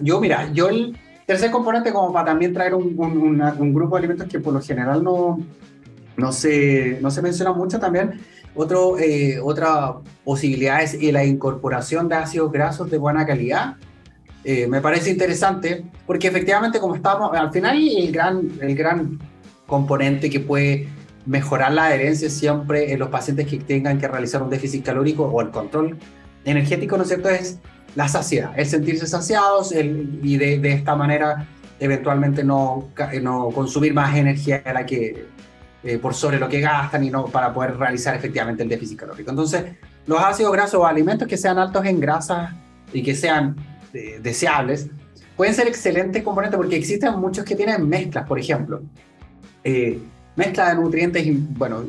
yo, mira, yo el, Tercer componente, como para también traer un, un, grupo de alimentos que por lo general no, no, se, no se menciona mucho también. Otro, eh, otra posibilidad es la incorporación de ácidos grasos de buena calidad. Eh, me parece interesante porque efectivamente como estamos, al final el gran, el gran componente que puede mejorar la adherencia siempre en los pacientes que tengan que realizar un déficit calórico o el control energético, ¿no es cierto? Es la saciedad, el sentirse saciados y de, de, esta manera eventualmente no, no consumir más energía de la que eh, por sobre lo que gastan y no para poder realizar efectivamente el déficit calórico. Entonces, los ácidos grasos o alimentos que sean altos en grasas y que sean eh, deseables pueden ser excelentes componentes porque existen muchos que tienen mezclas, por ejemplo. Eh, mezcla de nutrientes y, bueno,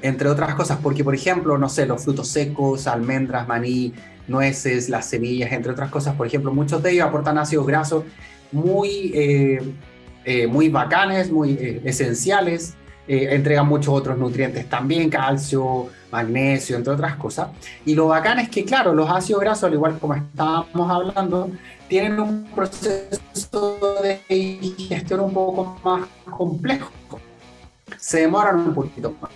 entre otras cosas, porque por ejemplo, no sé, los frutos secos, almendras, maní, nueces, las semillas, entre otras cosas. Por ejemplo, muchos de ellos aportan ácidos grasos muy, eh, muy bacanes, muy eh, esenciales. entregan muchos otros nutrientes también, calcio, magnesio, entre otras cosas. Y lo bacán es que, claro, los ácidos grasos, al igual como estábamos hablando, tienen un proceso de digestión un poco más complejo. Se demoran un poquito más.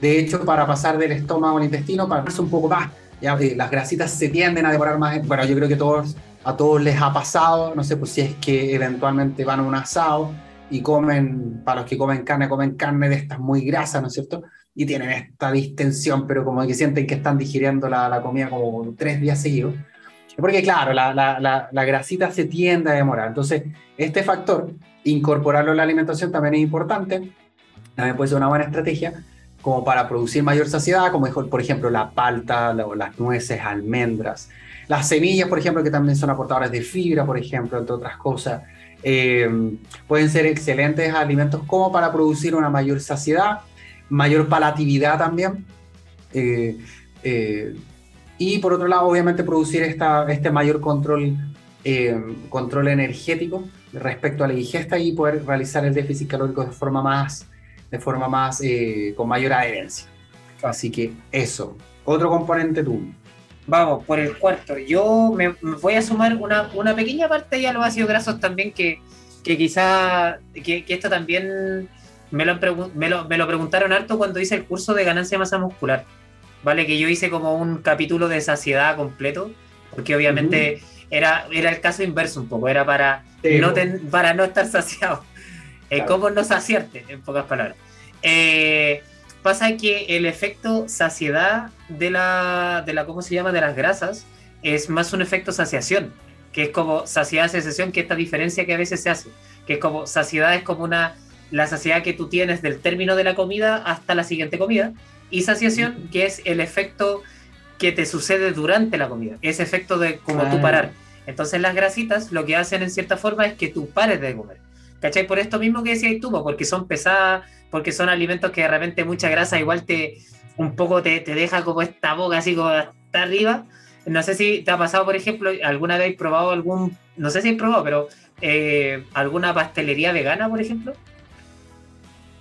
De hecho, para pasar del estómago al intestino, para un poco más eh, las grasitas se tienden a devorar más. Bueno, yo creo que todos, a todos les ha pasado, no sé, pues si es que eventualmente van a un asado y comen, para los que comen carne, comen carne de estas muy grasas, ¿no es cierto? Y tienen esta distensión, pero como que sienten que están digiriendo la, la comida como tres días seguidos. Porque claro, la, la, la, grasita se tiende a demorar. Entonces, este factor, incorporarlo en la alimentación también es importante. También puede ser una buena estrategia como para producir mayor saciedad, como por ejemplo la palta, las nueces, almendras, las semillas, por ejemplo, que también son aportadoras de fibra, por ejemplo, entre otras cosas. Eh, pueden ser excelentes alimentos como para producir una mayor saciedad, mayor palatividad también. Eh, eh, y por otro lado, obviamente, producir esta, este mayor control, control energético respecto a la ingesta y poder realizar el déficit calórico de forma más de forma más, con mayor adherencia. Así que eso. Otro componente tú. Vamos, por el cuarto. Yo me, voy a sumar una, una, pequeña parte ya a los ácidos grasos también que, que quizá, que, esto también me lo, me, lo, me lo, preguntaron harto cuando hice el curso de ganancia de masa muscular. ¿Vale? Que yo hice como un capítulo de saciedad completo, porque obviamente era, era el caso inverso un poco, era para, no, para no estar saciado. Eh, ¿Cómo no saciarte? En pocas palabras. Eh, pasa que el efecto saciedad de la, de la, ¿cómo se llama? De las grasas es más un efecto saciación, que es como saciedad, sensación, que esta diferencia que a veces se hace, que es como saciedad es como una, la saciedad que tú tienes del término de la comida hasta la siguiente comida, y saciación, que es el efecto que te sucede durante la comida, ese efecto de como tú parar. Entonces las grasitas lo que hacen en cierta forma es que tú pares de comer. ¿Cachai? Por esto mismo que decías tú, porque son pesadas, porque son alimentos que de repente mucha grasa igual te un poco te, te deja como esta boca así como hasta arriba. No sé si te ha pasado, por ejemplo, alguna vez probado algún, no sé si has probado, pero eh, alguna pastelería vegana, por ejemplo.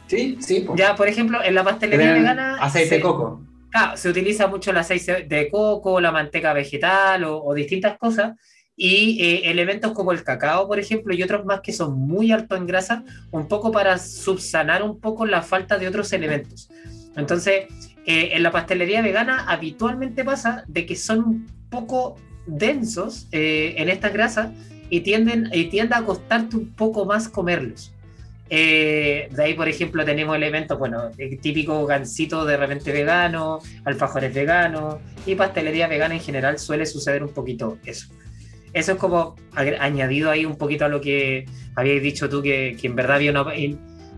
Sí, sí. Ya, por ejemplo, en la pastelería vegana. Aceite de coco. Claro, se utiliza mucho el aceite de coco, la manteca vegetal o, o distintas cosas y eh, elementos como el cacao, por ejemplo, y otros más que son muy altos en grasa, un poco para subsanar un poco la falta de otros elementos. Entonces, eh, en la pastelería vegana habitualmente pasa de que son un poco densos eh, en estas grasas y tienden y tiende a costarte un poco más comerlos. de ahí, por ejemplo, tenemos elementos, bueno, el típico gansito de repente vegano, alfajores veganos y pastelería vegana en general suele suceder un poquito eso eso es como añadido ahí un poquito a lo que habíais dicho tú, que, en verdad había una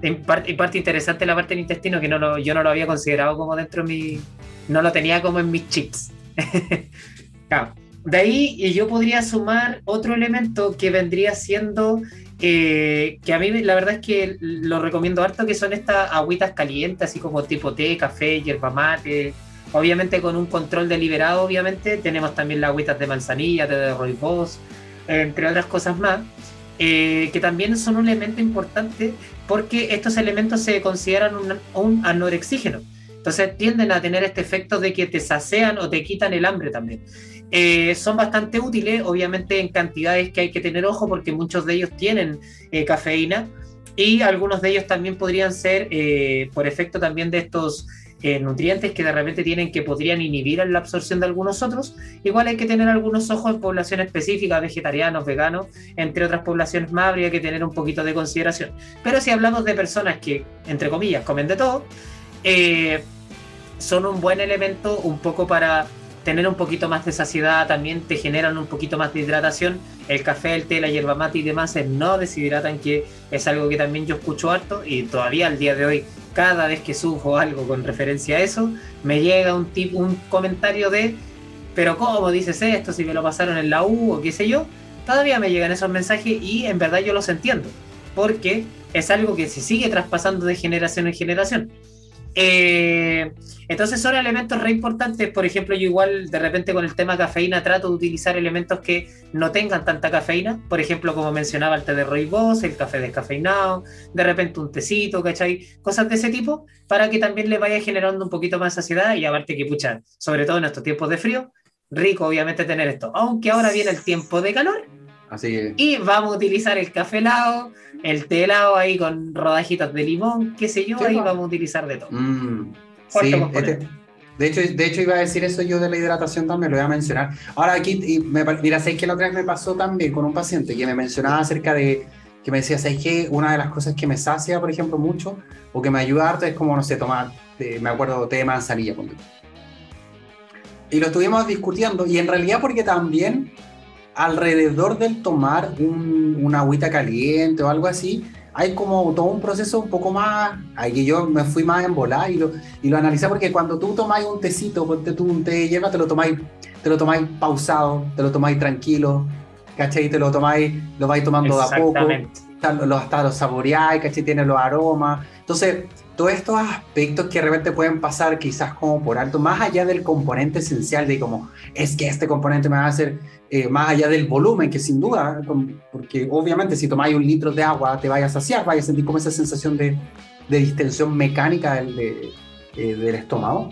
en, parte, interesante la parte del intestino que no yo no lo había considerado como dentro de mi. No lo tenía como en mis chips. [LAUGHS] De ahí yo podría sumar otro elemento que vendría siendo. Eh, que a mí la verdad es que lo recomiendo harto, que son estas agüitas calientes, así como tipo té, café, yerba mate, Obviamente con un control deliberado, obviamente, tenemos también las agüitas de manzanilla, de rooibos, entre otras cosas más, eh, que también son un elemento importante porque estos elementos se consideran un, un anorexígeno. Entonces tienden a tener este efecto de que te sacean o te quitan el hambre también. Eh, son bastante útiles, obviamente en cantidades que hay que tener ojo porque muchos de ellos tienen eh, cafeína y algunos de ellos también podrían ser por efecto también de estos eh, nutrientes que de repente tienen que podrían inhibir la absorción de algunos otros, igual hay que tener algunos ojos en población específica, vegetarianos, veganos, entre otras poblaciones más, habría que tener un poquito de consideración. Pero si hablamos de personas que, entre comillas, comen de todo, eh, son un buen elemento un poco para tener un poquito más de saciedad, también te generan un poquito más de hidratación. El café, el té, la hierba mate y demás no deshidratan, que es algo que también yo escucho harto y todavía al día de hoy cada vez que subo algo con referencia a eso, me llega un, tip, un comentario de, pero ¿cómo dices esto? Si me lo pasaron en la U o qué sé yo, todavía me llegan esos mensajes y en verdad yo los entiendo, porque es algo que se sigue traspasando de generación en generación. Eh, entonces son elementos re importantes. Por ejemplo, yo igual de repente con el tema cafeína trato de utilizar elementos que no tengan tanta cafeína. Por ejemplo, como mencionaba el té de rooibos, el café descafeinado, de repente un tecito, ¿cachai? Cosas de ese tipo para que también le vaya generando un poquito más saciedad y aparte que, pucha, sobre todo en estos tiempos de frío, rico obviamente tener esto. Aunque ahora viene el tiempo de calor. Así Y vamos a utilizar el café helado, el té helado ahí con rodajitas de limón, qué sé yo, ahí vamos a utilizar de todo. Mm, sí, este, de, hecho, de hecho, iba a decir eso yo de la hidratación también, lo voy a mencionar. Ahora aquí, me, mira, sé que la otra vez me pasó también con un paciente que me mencionaba acerca de, que me decía, ¿sabes qué? Una de las cosas que me sacia, por ejemplo, mucho, o que me ayuda harto, es como, no sé, tomar, me acuerdo, té de manzanilla. Y lo estuvimos discutiendo, y en realidad porque también alrededor del tomar un, una agüita caliente o algo así, hay como todo un proceso un poco más, ahí que yo me fui más en volar y lo, y lo analicé porque cuando tú tomáis un tecito, ponte tú un té de hierba, te lo tomáis, te lo tomáis pausado, te lo tomáis tranquilo, ¿cachai? Te lo tomáis, lo vais tomando de a poco, hasta lo saboreáis, ¿cachai? Tiene los aromas. Entonces, todos estos aspectos que de repente pueden pasar quizás como por alto, más allá del componente esencial de como es que este componente me va a hacer, eh, más allá del volumen, que sin duda, porque obviamente si tomáis un litro de agua te vayas a saciar, vayas a sentir como esa sensación de, de distensión mecánica del, de, eh, del estómago.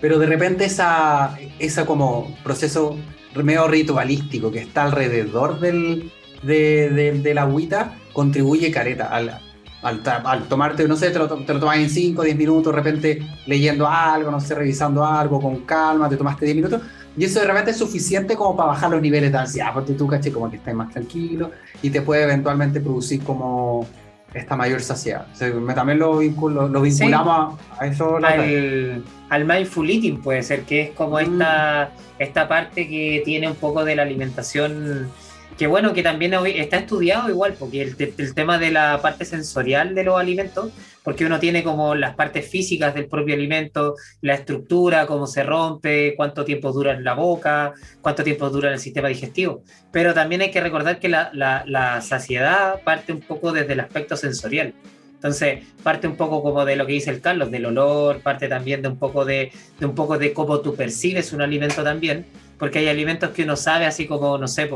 pero de repente esa, esa como proceso medio ritualístico que está alrededor del, de, de, la agüita contribuye careta al, al, tomarte, no sé, te lo, te lo tomas en 5, 10 minutos, de repente leyendo algo, no sé, revisando algo con calma, te tomaste 10 minutos, y eso de repente es suficiente como para bajar los niveles de ansiedad, porque tú, caché, como que estás más tranquilo y te puede eventualmente producir como esta mayor saciedad. también lo, lo vinculamos a, eso. Al, al, mindful eating puede ser, que es como mm. esta, esta parte que tiene un poco de la alimentación que bueno, que también está estudiado igual, porque el, tema de la parte sensorial de los alimentos, porque uno tiene como las partes físicas del propio alimento, la estructura, cómo se rompe, cuánto tiempo dura en la boca, cuánto tiempo dura en el sistema digestivo. Pero también hay que recordar que la, la, saciedad parte un poco desde el aspecto sensorial. Entonces, parte un poco como de lo que dice el Carlos, del olor, parte también de un poco de, de un poco de cómo tú percibes un alimento también, porque hay alimentos que uno sabe así como, no sé,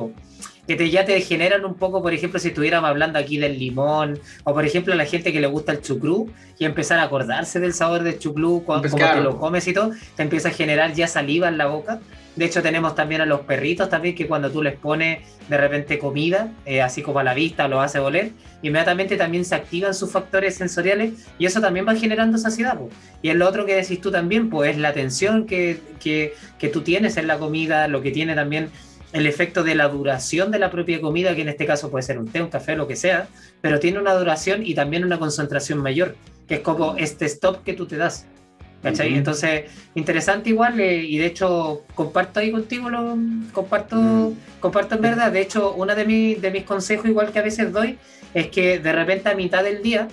que te, ya te generan un poco, por ejemplo, si estuviéramos hablando aquí del limón, o por ejemplo a la gente que le gusta el chucrú y empezar a acordarse del sabor del chucrú cuando te lo comes y todo, te empieza a generar ya saliva en la boca. De hecho, tenemos también a los perritos también que cuando tú les pones de repente comida, eh, así como a la vista, lo hace oler, inmediatamente también se activan sus factores sensoriales y eso también va generando saciedad. Y es lo otro que decís tú también, pues es la tensión que, que, que tú tienes en la comida, lo que tiene también el efecto de la duración de la propia comida, que en este caso puede ser un té, un café, lo que sea, pero tiene una duración y también una concentración mayor, que es como este stop que tú te das. ¿Cachai? Entonces, interesante igual, eh, y de hecho, comparto ahí contigo, lo, comparto, comparto en verdad. De hecho, uno de, de mis consejos, igual que a veces doy, es que de repente a mitad del día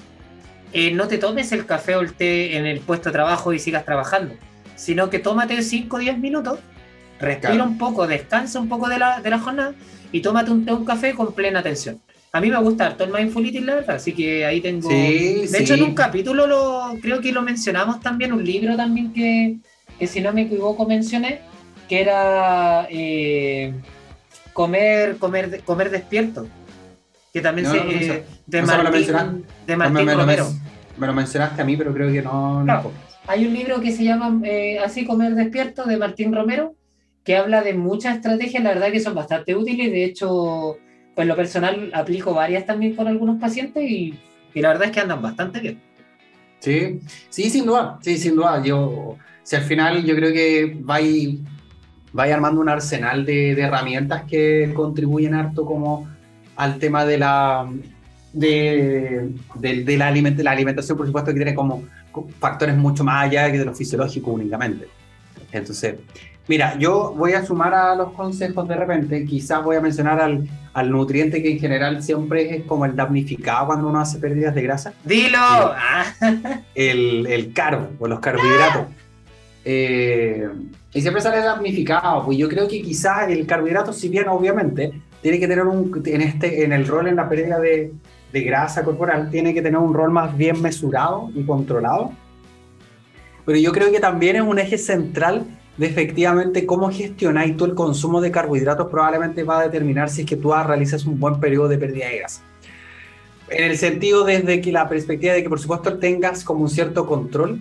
eh, no te tomes el café o el té en el puesto de trabajo y sigas trabajando, sino que tómate 5 o 10 minutos Respira un poco, descansa un poco de la, de la jornada y tómate un, un café con plena atención. A mí me gusta harto el mindful la verdad, así que ahí tengo... de hecho, en un capítulo lo, creo que lo mencionamos también, un libro también que, que si no me equivoco mencioné, que era eh, comer, comer, comer despierto. Que también se... Eh, de, Martín, de Martín Romero. Me lo mencionaste a mí, pero creo que no... hay un libro que se llama eh, Así comer despierto de Martín Romero, que habla de muchas estrategias, la verdad que son bastante útiles, de hecho, pues lo personal aplico varias también con algunos pacientes y, la verdad es que andan bastante bien. Sí, sí, sin duda, sí, sin duda. Yo, si al final yo creo que vais vaya armando un arsenal de, herramientas que contribuyen harto como al tema de la de, de, la, la alimentación, por supuesto, que tiene como factores mucho más allá que de lo fisiológico únicamente. Entonces, Mira, yo voy a sumar a los consejos de repente, quizás voy a mencionar al, al nutriente que en general siempre es como el damnificado cuando uno hace pérdidas de grasa. ¡Dilo! [LAUGHS] El, el carbo o los carbohidratos. Eh, y siempre sale damnificado, pues yo creo que quizás el carbohidrato, si bien obviamente tiene que tener un, en, este, en el rol en la pérdida de, de grasa corporal, tiene que tener un rol más bien mesurado y controlado. Pero yo creo que también es un eje central de efectivamente cómo gestionáis tú el consumo de carbohidratos probablemente va a determinar si es que tú realizas un buen periodo de pérdida de grasa. En el sentido desde que la perspectiva de que por supuesto tengas como un cierto control,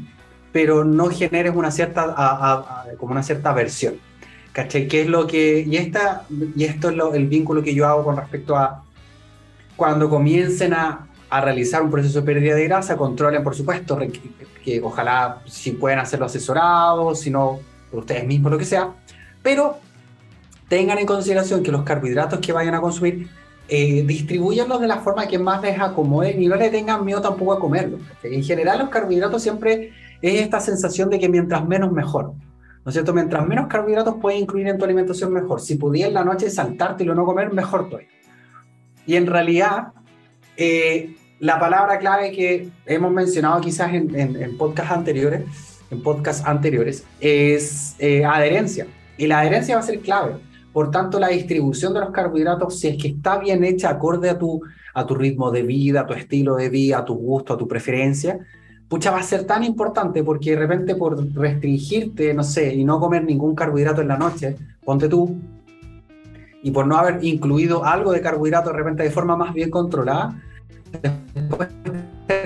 pero no generes una cierta, como una cierta aversión. ¿Cachai? ¿Qué es lo que, y, esta, y esto es lo, el vínculo que yo hago con respecto a cuando comiencen a, a realizar un proceso de pérdida de grasa, controlen por supuesto, que, que ojalá si pueden hacerlo asesorados, si no por ustedes mismos, lo que sea, pero tengan en consideración que los carbohidratos que vayan a consumir eh, distribuyanlos de la forma que más les acomode y no le tengan miedo tampoco a comerlos. En general los carbohidratos siempre es esta sensación de que mientras menos mejor. ¿No es cierto? Mientras menos carbohidratos puedes incluir en tu alimentación mejor. Si pudieras la noche saltarte y no comer, mejor todavía. Y en realidad, eh, la palabra clave que hemos mencionado quizás en, en, en podcasts anteriores en podcasts anteriores, es eh, adherencia. Y la adherencia va a ser clave. Por tanto, la distribución de los carbohidratos, si es que está bien hecha acorde a tu, a tu ritmo de vida, a tu estilo de vida, a tu gusto, a tu preferencia, pucha, va a ser tan importante porque de repente por restringirte, no sé, y no comer ningún carbohidrato en la noche, ponte tú, y por no haber incluido algo de carbohidrato de repente de forma más bien controlada, después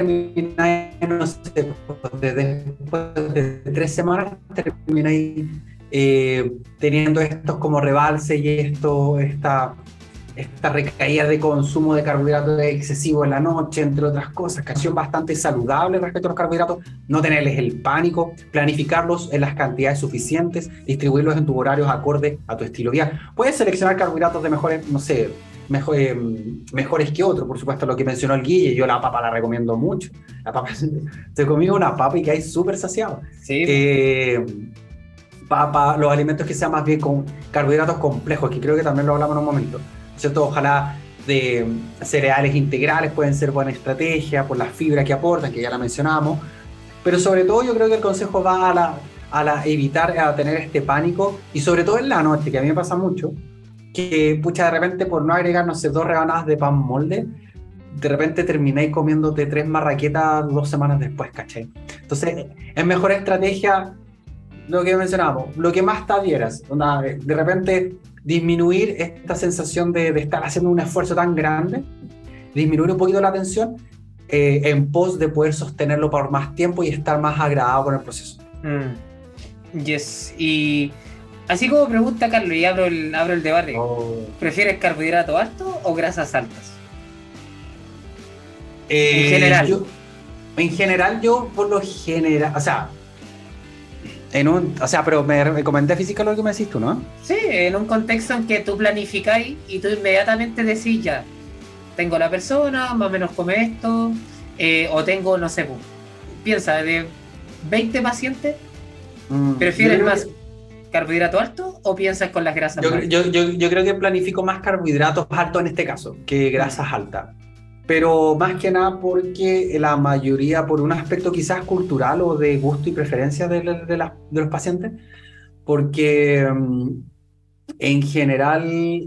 termináis, no sé, después de tres semanas, termináis eh, teniendo estos como rebalses y esto, esta, esta recaída de consumo de carbohidratos excesivo en la noche, entre otras cosas, son bastante saludable respecto a los carbohidratos, no tenerles el pánico, planificarlos en las cantidades suficientes, distribuirlos en tus horarios acorde a tu estilo vial. Puedes seleccionar carbohidratos de mejores, no sé, mejor, eh, mejores que otros, por supuesto, lo que mencionó el Guille, yo la papa la recomiendo mucho. La papa, [LAUGHS] te comí una papa y que hay súper saciado. Sí. Eh, papa, los alimentos que sean más bien con carbohidratos complejos, que creo que también lo hablamos en un momento, ¿cierto? Ojalá de cereales integrales pueden ser buena estrategia por las fibras que aportan, que ya la mencionamos, pero sobre todo yo creo que el consejo va a, la, a la evitar a tener este pánico y sobre todo en la noche, que a mí me pasa mucho, que pucha de repente por no agregar, no sé, dos rebanadas de pan molde, de repente termináis comiéndote tres marraquetas dos semanas después, ¿cachai? Entonces, es mejor estrategia lo que mencionábamos, lo que más te adhieras, de repente disminuir esta sensación de, estar haciendo un esfuerzo tan grande, disminuir un poquito la tensión eh, en pos de poder sostenerlo por más tiempo y estar más agradado con el proceso. Mm. Yes, y así como pregunta Carlos, y abro el, abro el debate, oh. ¿prefieres carbohidratos altos o grasas altas? en general. en general, yo por lo general, o sea, en un, o sea, pero me, comenté física lo que me decís tú, ¿no? Sí, en un contexto en que tú planificáis y tú inmediatamente decís ya, tengo la persona, más o menos come esto, eh, o tengo, no sé, piensa, de 20 pacientes, mm, ¿prefieres más carbohidrato alto o piensas con las grasas yo, yo, yo, yo, creo que planifico más carbohidratos altos en este caso que grasas altas. Pero más que nada porque la mayoría, por un aspecto quizás cultural o de gusto y preferencia de, de, los pacientes, porque mm, en general,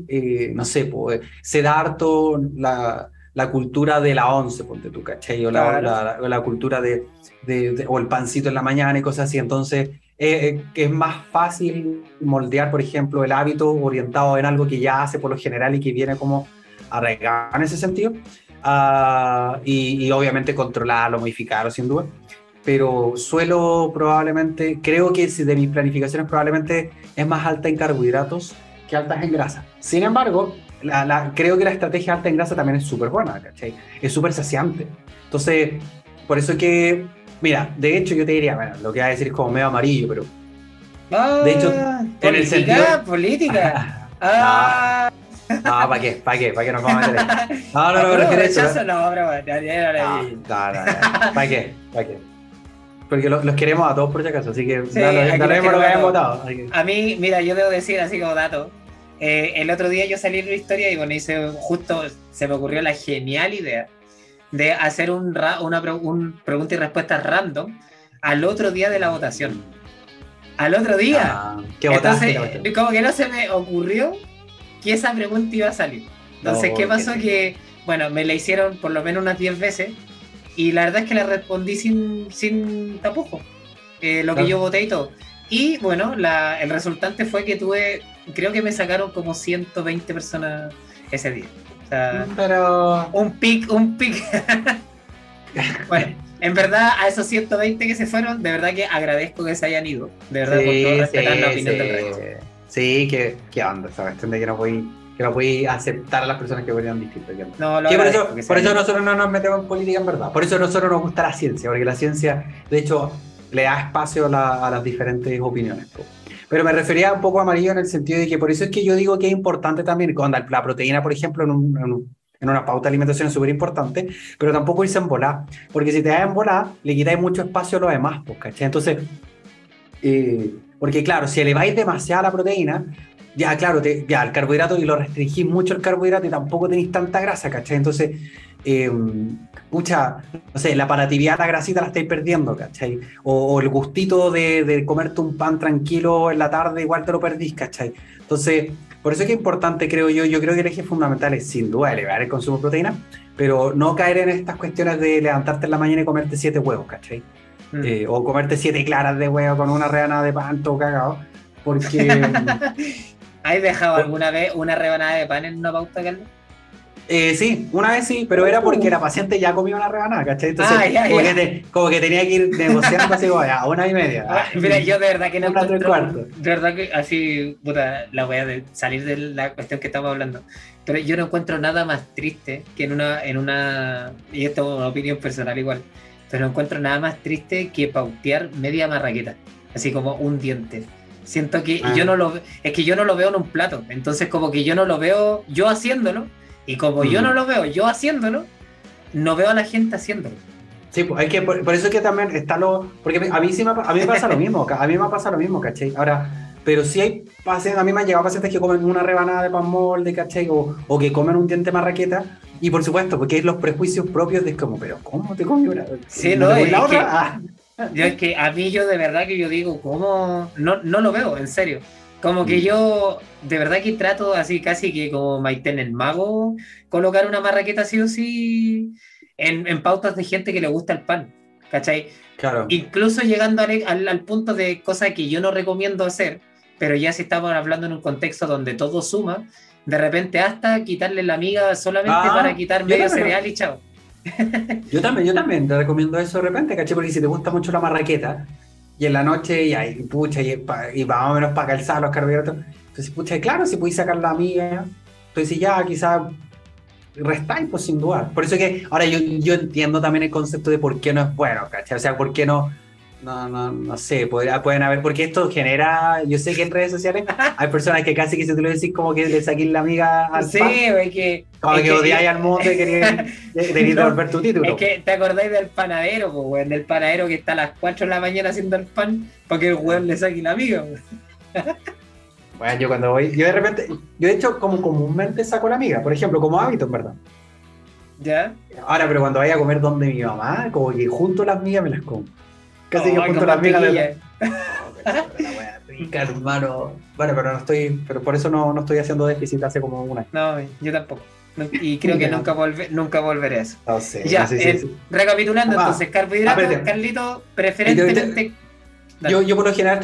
eh, no sé, pues, se da harto la, la, cultura de la once, ponte tú, ¿cachai? O la, la, cultura de, de, o el pancito en la mañana y cosas así, entonces... Eh, eh, que es más fácil moldear, por ejemplo, el hábito orientado en algo que ya hace por lo general y que viene como arraigado en ese sentido, Ah, y, obviamente controlarlo, modificarlo sin duda. Pero suelo probablemente, creo que de mis planificaciones probablemente es más alta en carbohidratos que altas en grasa. Sin embargo, la, creo que la estrategia alta en grasa también es súper buena, ¿cachai? Es súper saciante. Entonces, por eso es que, mira, de hecho yo te diría, bueno, lo que voy a decir es como medio amarillo, pero... de hecho, ah, en el sentido... Política. [LAUGHS] ah. No, ¿para qué? ¿Para qué? ¿Para qué nos vamos a meter No, no, no, no, no, rechazo no, no, ¿Para qué? ¿Para qué? Porque los, queremos a todos por si acaso, así que sí, dale, dale lo que hayan votado. A mí, mira, yo debo decir así como dato. Eh, el otro día yo salí en una historia y bueno, hice justo, se me ocurrió la genial idea de hacer un, una un pregunta y respuesta random al otro día de la votación. Al otro día. Ah, ¿Qué votaste? Entonces, como que no se me ocurrió que esa pregunta iba a salir. Entonces, ¿qué pasó? Que, bueno, me la hicieron por lo menos unas 10 veces y la verdad es que la respondí sin, sin tapujo, eh, lo que yo voté y todo. Y bueno, la, el resultante fue que tuve, creo que me sacaron como 120 personas ese día. O sea, Pero... un pic, un pic. [LAUGHS] bueno, en verdad, a esos 120 que se fueron, de verdad que agradezco que se hayan ido. De verdad, por todo respetar la opinión del resto. Sí, que, qué onda esa cuestión de que no voy que no voy a aceptar a las personas que venían distinto. No, lo por eso, por eso nosotros no nos metemos en política en verdad. Por eso a nosotros nos gusta la ciencia, porque la ciencia, de hecho, le da espacio a, las diferentes opiniones. Pero me refería un poco a amarillo en el sentido de que por eso es que yo digo que es importante también, cuando la proteína, por ejemplo, en, una pauta de alimentación es súper importante, pero tampoco irse en volar, porque si te das en volar, le quitáis mucho espacio a lo demás, pues, ¿cachai? Entonces, eh, porque claro, si eleváis demasiada la proteína, ya claro, te, ya el carbohidrato y lo restringís mucho el carbohidrato y tampoco tenéis tanta grasa, ¿cachai? Entonces, eh, pucha, no sé, la paratividad la grasita la estáis perdiendo, ¿cachai? O, el gustito de, de, comerte un pan tranquilo en la tarde igual te lo perdís, ¿cachai? Entonces, por eso es que es importante, creo yo, yo creo que el eje fundamental es sin duda elevar el consumo de proteína, pero no caer en estas cuestiones de levantarte en la mañana y comerte siete huevos, ¿cachai? Mm. Eh, o comerte siete claras de huevo con una rebanada de pan todo cagado. Porque. [LAUGHS] ¿Has dejado alguna vez una rebanada de pan en una pauta, Carlos? Eh, sí, una vez sí, pero era porque la paciente ya comió una rebanada, ¿cachai? Entonces, ah, como, Que como, Que tenía que ir negociando así como a una y media. Ah, mira, yo de verdad que no encuentro, De verdad que así, puta, la voy a salir de la cuestión que estamos hablando. Pero yo no encuentro nada más triste que en una, en una, y esto es una opinión personal igual, pero no encuentro nada más triste que pautear media marraqueta, así como un diente. Siento que yo ah. no lo es que yo no lo veo en un plato, entonces como que yo no lo veo yo haciéndolo y como yo no mm. lo veo yo haciéndolo, no veo a la gente haciéndolo. Sí, pues hay que, por, eso es que también está lo. Porque a mí, sí me, a mí me pasa lo mismo, a mí me pasa lo mismo, ¿cachai? Ahora, pero si hay pacientes, a mí me han llegado pacientes que comen una rebanada de pan molde, ¿cachai? O, o que comen un diente marraqueta. Y por supuesto, porque hay los prejuicios propios de como, pero ¿cómo te comes una? Sí, no, es la otra? Ah. Yo es que a mí yo de verdad que yo digo, ¿cómo? No, no lo veo, en serio. Como que mm. yo de verdad que trato así casi que como Maiten el mago, colocar una marraqueta así o sí en, pautas de gente que le gusta el pan, ¿cachai? Claro. Incluso llegando al, al, punto de cosas que yo no recomiendo hacer, pero ya si estamos hablando en un contexto donde todo suma, de repente hasta quitarle la amiga solamente ah, para quitar medio cereal y chao. Yo también, yo también te recomiendo eso de repente, ¿cachai? Porque si te gusta mucho la marraqueta, y en la noche, y ahí, pucha, y, y más o menos para calzar los carbohidratos, entonces, pucha, claro, si puedes sacar la amiga, entonces ya quizás restáis, pues sin duda. Por eso que ahora yo, yo entiendo también el concepto de por qué no es bueno, ¿cachai? O sea, por qué no no, no, no sé, pueden haber, porque esto genera, yo sé que en redes sociales [LAUGHS] hay personas que casi que se te lo decís como que le saquen la amiga al sí, es que... Como que, odiáis al mundo y querías devolver tu título. Es que te acordáis del panadero, pues, weón, del panadero que está a las 4 de la mañana haciendo el pan para que el weón le saque la amiga, Bueno, [LAUGHS] yo cuando voy, yo de repente, yo de hecho como comúnmente saco la amiga, por ejemplo, como hábito, en verdad. ¿Ya? Ahora, pero cuando vaya a comer donde mi mamá, como que junto las migas me las como. Casi que junto las migas de... rica, hermano. [LAUGHS] Bueno, pero no estoy, pero por eso no, no estoy haciendo déficit hace como una. No, yo tampoco. Y creo que nunca, volve, nunca volveré a eso. No sé. Ya, eh, recapitulando, entonces, carbohidratos, Carlito, preferentemente. Yo, yo por lo general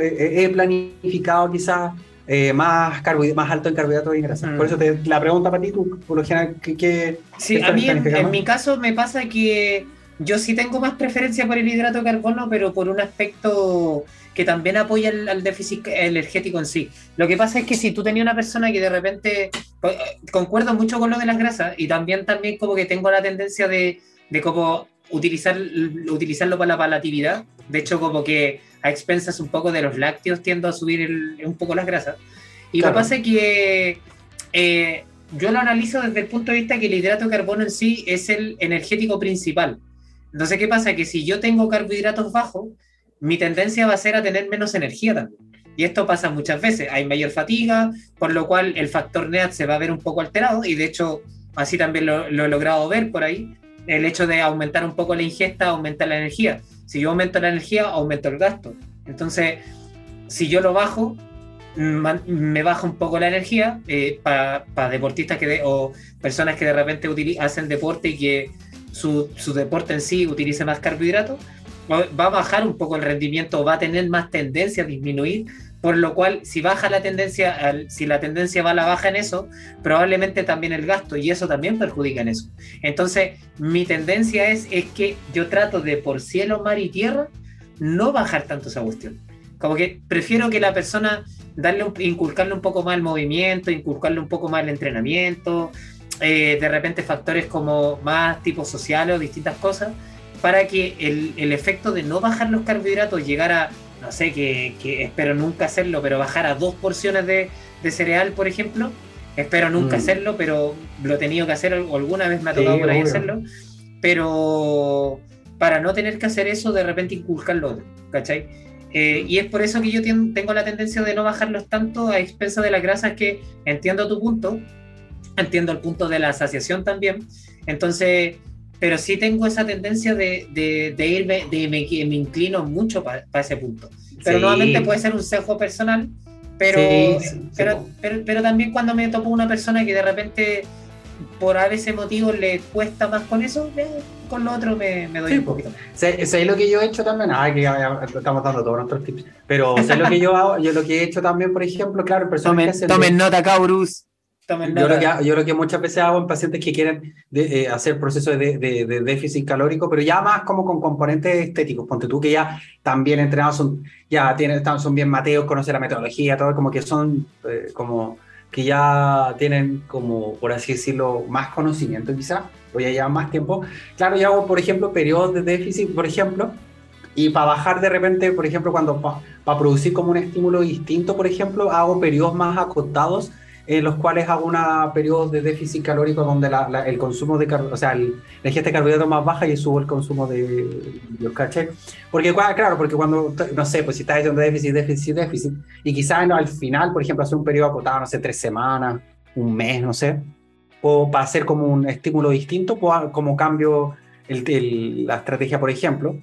eh, he planificado quizás eh, más, más alto en carbohidratos y grasa. Por mm. eso te, la pregunta para ti, tú, por lo general, ¿qué, Sí, a mí en, mi caso me pasa que yo sí tengo más preferencia por el hidrato de carbono, pero por un aspecto que también apoya al, déficit energético en sí. Lo que pasa es que si tú tenías una persona que de repente, pues, concuerdo mucho con lo de las grasas y también, también como que tengo la tendencia de, de como utilizar, utilizarlo para la palatividad, de hecho como que a expensas un poco de los lácteos tiendo a subir un poco las grasas. Y lo que pasa es que eh, yo lo analizo desde el punto de vista que el hidrato de carbono en sí es el energético principal. Entonces, ¿qué pasa? Que si yo tengo carbohidratos bajos, mi tendencia va a ser a tener menos energía también. Y esto pasa muchas veces. Hay mayor fatiga, por lo cual el factor NEAT se va a ver un poco alterado. Y de hecho, así también lo, he logrado ver por ahí. El hecho de aumentar un poco la ingesta aumenta la energía. Si yo aumento la energía, aumento el gasto. Entonces, si yo lo bajo, me baja un poco la energía eh, para deportistas que o personas que de repente hacen deporte y que su, su, deporte en sí utilice más carbohidratos, va a bajar un poco el rendimiento, va a tener más tendencia a disminuir, por lo cual si baja la tendencia, si la tendencia va a la baja en eso, probablemente también el gasto y eso también perjudica en eso. Entonces, mi tendencia es, es que yo trato de por cielo, mar y tierra no bajar tanto esa cuestión. Como que prefiero que la persona darle inculcarle un poco más el movimiento, inculcarle un poco más el entrenamiento, eh, de repente factores como más tipo social o distintas cosas, para que el, el, efecto de no bajar los carbohidratos llegara, no sé, que, que, espero nunca hacerlo, pero bajar a dos porciones de, de cereal, por ejemplo, espero nunca mm. hacerlo, pero lo he tenido que hacer, alguna vez me ha tocado por ahí hacerlo, pero para no tener que hacer eso, de repente inculcarlo, ¿cachai? Eh, y es por eso que yo tengo la tendencia de no bajarlos tanto a expensa de las grasas, que entiendo tu punto, entiendo el punto de la asociación también, entonces, pero sí tengo esa tendencia de, de, irme, de me, me inclino mucho para ese punto. Pero nuevamente puede ser un sesgo personal, pero, pero, pero, pero, también cuando me topo una persona que de repente por a veces motivo le cuesta más con eso, con lo otro me, me doy un poquito más. ¿Sabes lo que yo he hecho también? Ah, que estamos dando todos nuestros tips. Pero ¿sabes lo que yo hago? Yo lo que he hecho también, por ejemplo, claro, personas tomen, que hacen Tomen nota, Caurus. Yo, yo lo que muchas veces hago en pacientes que quieren eh, hacer procesos de, de, déficit calórico, pero ya más como con componentes estéticos. Ponte tú que ya también entrenados son, ya tienen, son bien mateos, conocen la metodología, todo como que son eh, como que ya tienen como, por así decirlo, más conocimiento quizás, o ya llevan más tiempo. Claro, yo hago, por ejemplo, periodos de déficit, por ejemplo, y para bajar de repente, por ejemplo, cuando para producir como un estímulo distinto, por ejemplo, hago periodos más acotados en los cuales hago una periodo de déficit calórico donde el consumo de o sea, el, la ingesta de carbohidratos más baja y subo el consumo de los caché. Porque, claro, porque cuando, no sé, pues si estás haciendo déficit, déficit, déficit, y quizás al final, por ejemplo, hacer un periodo acotado, no sé, tres semanas, un mes, no sé, o para hacer como un estímulo distinto, como cambio el, la estrategia, por ejemplo.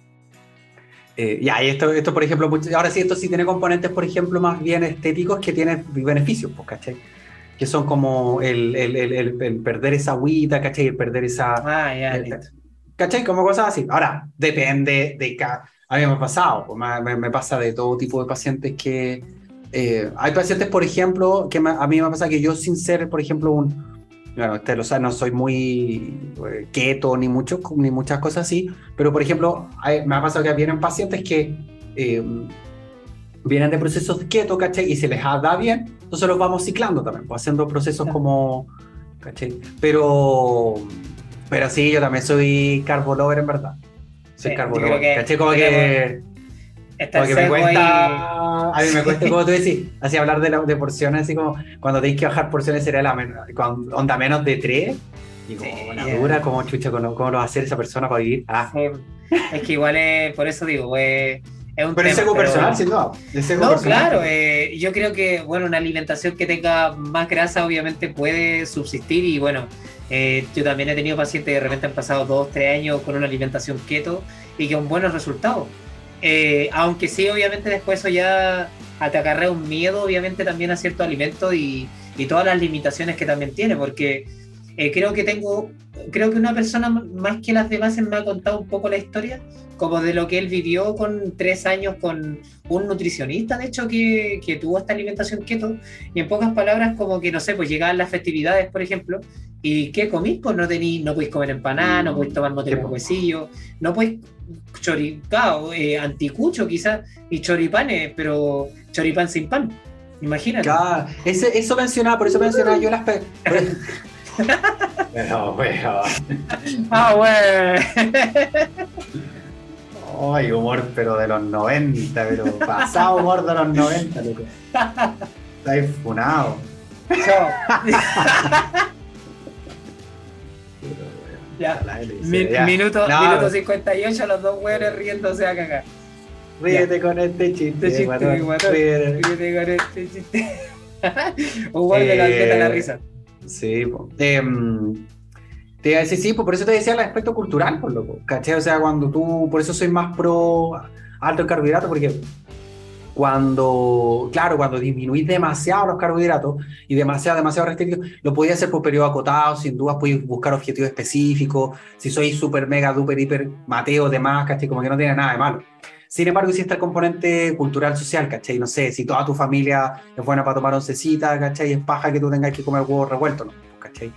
Eh, ya, y esto, esto, por ejemplo, ahora sí, esto sí tiene componentes, por ejemplo, más bien estéticos que tienen beneficios, pues, ¿cachai? Que son como el, el, el, perder esa agüita, ¿cachai? El perder esa... Ah, ya, ¿Cachai? Como cosas así. Ahora, depende de cada... A mí me ha pasado, pues, me, me, pasa de todo tipo de pacientes que... Eh, hay pacientes, por ejemplo, que a mí me pasa que yo sin ser, por ejemplo, un, bueno, usted lo sabe, no soy muy eh, keto ni, mucho, ni muchas cosas así, pero por ejemplo, me ha pasado que vienen pacientes que eh, vienen de procesos keto, ¿cachai? Y se les da bien, entonces los vamos ciclando también, pues, haciendo procesos como, ¿cachai? Pero, pero sí, yo también soy carbo lover en verdad. Soy carbo lover, ¿cachai? Como que porque me cuesta, a mí me cuesta, como tú decís, [LAUGHS] así hablar de, de porciones, así como cuando tenéis que bajar porciones sería la onda menos de tres, y como una dura, como chucha, ¿cómo, lo va a hacer esa persona para vivir? Ah. es que igual es, por eso digo, es, es un pero tema, es algo personal, sin duda. no, claro, eh, yo creo que, bueno, una alimentación que tenga más grasa obviamente puede subsistir y bueno, eh, yo también he tenido pacientes que de repente han pasado dos, tres años con una alimentación keto y con buenos resultados. Eh, aunque sí, obviamente después eso ya te acarrea un miedo, obviamente también a ciertos alimentos y, y todas las limitaciones que también tiene, porque eh, creo que tengo, creo que una persona más que las demás me ha contado un poco la historia, como de lo que él vivió con tres años con un nutricionista, de hecho, que, que tuvo esta alimentación keto, y en pocas palabras, como que, no sé, pues llegaban las festividades, por ejemplo, ¿Y qué comís? Pues no tení, no podéis comer empanada, no podéis tomar mote huesillo, no podéis choripao, eh, anticucho quizás, y choripanes, pero choripán sin pan. Imagínate. Claro, ese, eso mencionaba, por eso mencionaba yo las. Pero, bueno. Ah, bueno. Ay, humor, pero de los 90, pero pasado humor de los 90, loco. Está funado. Chao. Ya. Minuto, minuto 58, los dos hueones riéndose a cagar. Ríete con este chiste. Este chiste ríete con este chiste. [LAUGHS] vuelve eh, la risa. Sí, eh, te iba sí, por eso te decía el aspecto cultural, por loco. ¿Caché? O sea, cuando tú, por eso soy más pro alto carbohidrato, porque cuando, claro, cuando disminuís demasiado los carbohidratos y demasiado, demasiado restrictivo, lo podéis hacer por periodo acotado, sin duda podéis buscar objetivos específicos, si sois súper, mega, duper, hiper, mateo, demás, ¿cachai? Como que no tiene nada de malo. Sin embargo, está el componente cultural, social, ¿cachai? No sé, si toda tu familia es buena para tomar oncecita, ¿cachai? Es paja que tú tengas que comer huevo revuelto, ¿no? ¿cachai?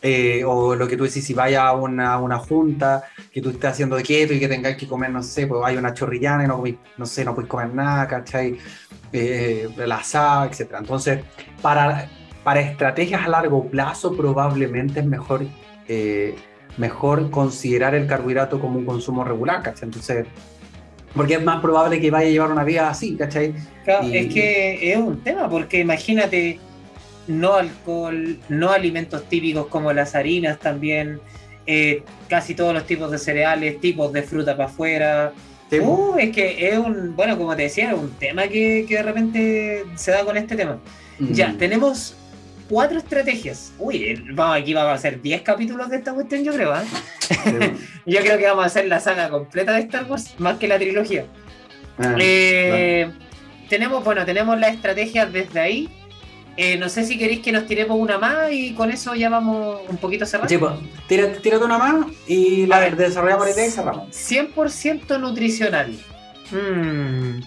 Eh, o lo que tú decís, si vaya a una, una, junta que tú estés haciendo de quieto y que tengáis que comer, no sé, pues hay una chorrillana y no, no sé, no puedes comer nada, ¿cachai? Eh, la asada, etc. Entonces, para, para estrategias a largo plazo probablemente es mejor, eh, mejor considerar el carbohidrato como un consumo regular, ¿cachai? Entonces, porque es más probable que vaya a llevar una vida así, ¿cachai? Claro, es que es un tema, porque imagínate no alcohol, no alimentos típicos como las harinas también, eh, casi todos los tipos de cereales, tipos de fruta para afuera. Uh, es que es un, bueno, como te decía, es un tema que, de repente se da con este tema. Mm. Ya, tenemos cuatro estrategias. Uy, vamos, aquí vamos a hacer 10 capítulos de esta cuestión, yo creo. ¿eh? [LAUGHS] yo creo que vamos a hacer la saga completa de Star Wars, más que la trilogía. Ah, eh, tenemos, bueno, tenemos la estrategia desde ahí eh, no sé si queréis que nos tiremos una más y con eso ya vamos un poquito cerrando. Sí, pues, tírate, una más y la desarrollamos la idea y cerramos. 100% nutricional. Mm.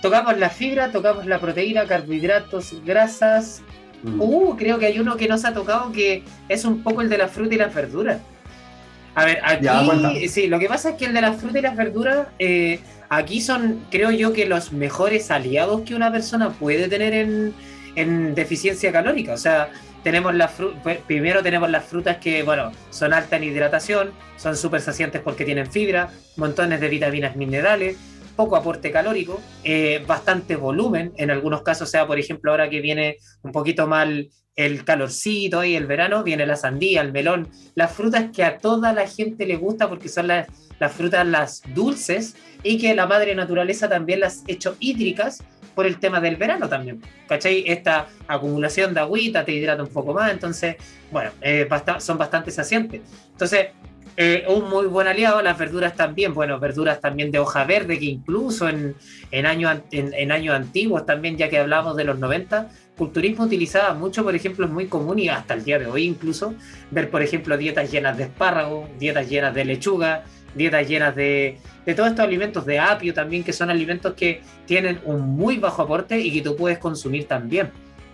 Tocamos la fibra, tocamos la proteína, carbohidratos, grasas, Mm. Uh, creo que hay uno que nos ha tocado que es un poco el de la fruta y las verduras. A ver, aquí, sí, lo que pasa es que el de la fruta y las verduras, eh, aquí son, creo yo, que los mejores aliados que una persona puede tener en, en deficiencia calórica. O sea, tenemos las pues, primero tenemos las frutas que, bueno, son altas en hidratación, son súper saciantes porque tienen fibra, montones de vitaminas minerales, poco aporte calórico, eh, bastante volumen, en algunos casos, sea por ejemplo ahora que viene un poquito mal el calorcito y el verano, viene la sandía, el melón, las frutas que a toda la gente le gusta porque son las, frutas las dulces y que la madre naturaleza también las ha hecho hídricas por el tema del verano también. ¿Cachai? Esta acumulación de agüita te hidrata un poco más, entonces, bueno, eh, son bastante saciantes. Entonces, eh, un muy buen aliado, las verduras también, bueno, verduras también de hoja verde, que incluso en, en, años, en, años antiguos también, ya que hablamos de los 90, culturismo utilizaba mucho, por ejemplo, es muy común y hasta el día de hoy incluso, ver, por ejemplo, dietas llenas de espárrago, dietas llenas de lechuga, dietas llenas de, de todos estos alimentos de apio también, que son alimentos que tienen un muy bajo aporte y que tú puedes consumir también.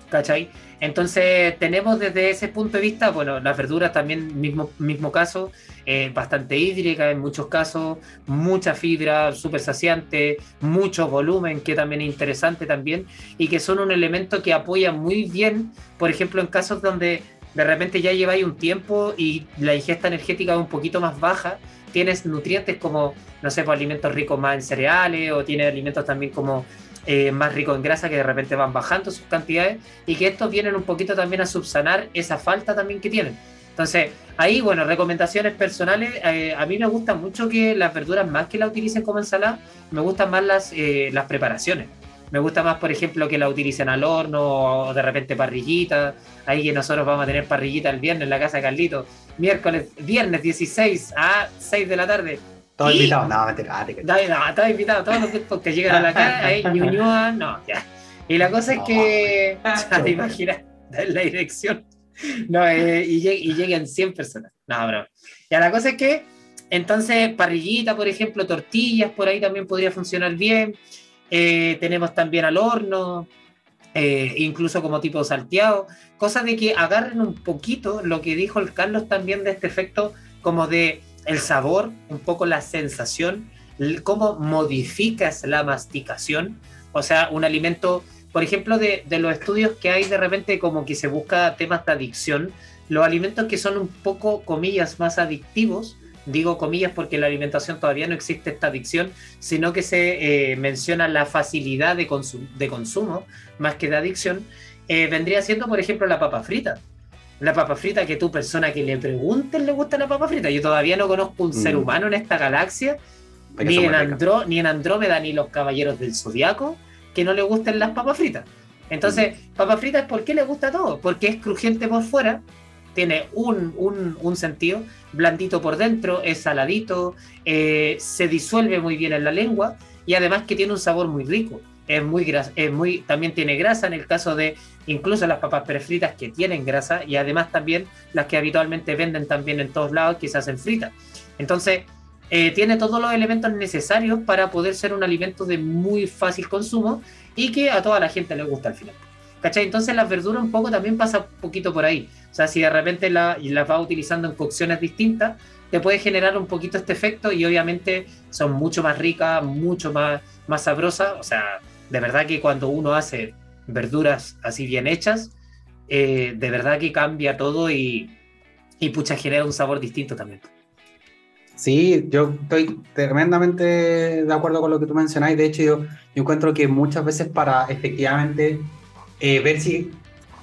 ¿Cachai? Entonces tenemos desde ese punto de vista, bueno, las verduras también, mismo, mismo caso, eh, bastante hídrica en muchos casos, mucha fibra, súper saciante, mucho volumen, que también es interesante también, y que son un elemento que apoya muy bien, por ejemplo, en casos donde de repente ya lleváis un tiempo y la ingesta energética es un poquito más baja, tienes nutrientes como, no sé, pues, alimentos ricos más en cereales o tienes alimentos también como eh, más ricos en grasa que de repente van bajando sus cantidades y que estos vienen un poquito también a subsanar esa falta también que tienen. Entonces, ahí, bueno, recomendaciones personales. Eh, a mí me gusta mucho que las verduras, más que la utilicen como ensalada, me gustan más las, eh, las preparaciones. Me gusta más, por ejemplo, que la utilicen al horno o de repente parrillita. Ahí que nosotros vamos a tener parrillita el viernes en la casa de Carlito. Miércoles, viernes 16 a 6 de la tarde. Todos invitados, no, te No, todos invitados, todos los que llegan a la casa, ahí, [LAUGHS] ñuñua, no, ya. Y la cosa es que, ya te imaginas, la dirección. No, eh, y, y lleguen 100 personas. No, bro. Ya la cosa es que, entonces, parrillita, por ejemplo, tortillas, por ahí también podría funcionar bien. Eh, tenemos también al horno, eh, incluso como tipo salteado, cosa de que agarren un poquito lo que dijo el Carlos también de este efecto como de el sabor, un poco la sensación, cómo modificas la masticación, o sea, un alimento, por ejemplo, de, los estudios que hay de repente como que se busca temas de adicción, los alimentos que son un poco, comillas, más adictivos, digo comillas porque la alimentación todavía no existe esta adicción, sino que se eh, menciona la facilidad de, de, consumo más que de adicción, eh, vendría siendo, por ejemplo, la papa frita. La papa frita que tú, persona que le preguntes, le gusta la papa frita. Yo todavía no conozco un ser mm. humano en esta galaxia, ni en, Andro ni en Andrómeda, ni los caballeros del zodiaco, que no le gusten las papas fritas. Entonces, mm. papa frita, ¿por qué le gusta todo? Porque es crujiente por fuera, tiene un, un, un sentido, blandito por dentro, es saladito, eh, se disuelve muy bien en la lengua y además que tiene un sabor muy rico. Es muy, es muy también tiene grasa en el caso de incluso las papas prefritas que tienen grasa y además también las que habitualmente venden también en todos lados que se hacen fritas. Entonces, eh, tiene todos los elementos necesarios para poder ser un alimento de muy fácil consumo y que a toda la gente le gusta al final. ¿Cachai? Entonces las verduras un poco también pasa un poquito por ahí. O sea, si de repente la, las vas utilizando en cocciones distintas, te puede generar un poquito este efecto y obviamente son mucho más ricas, mucho más, más sabrosas. O sea, de verdad que cuando uno hace verduras así bien hechas, eh, de verdad que cambia todo y, y pucha, genera un sabor distinto también. Sí, yo estoy tremendamente de acuerdo con lo que tú mencionas. De hecho, yo, yo encuentro que muchas veces para efectivamente eh, ver si,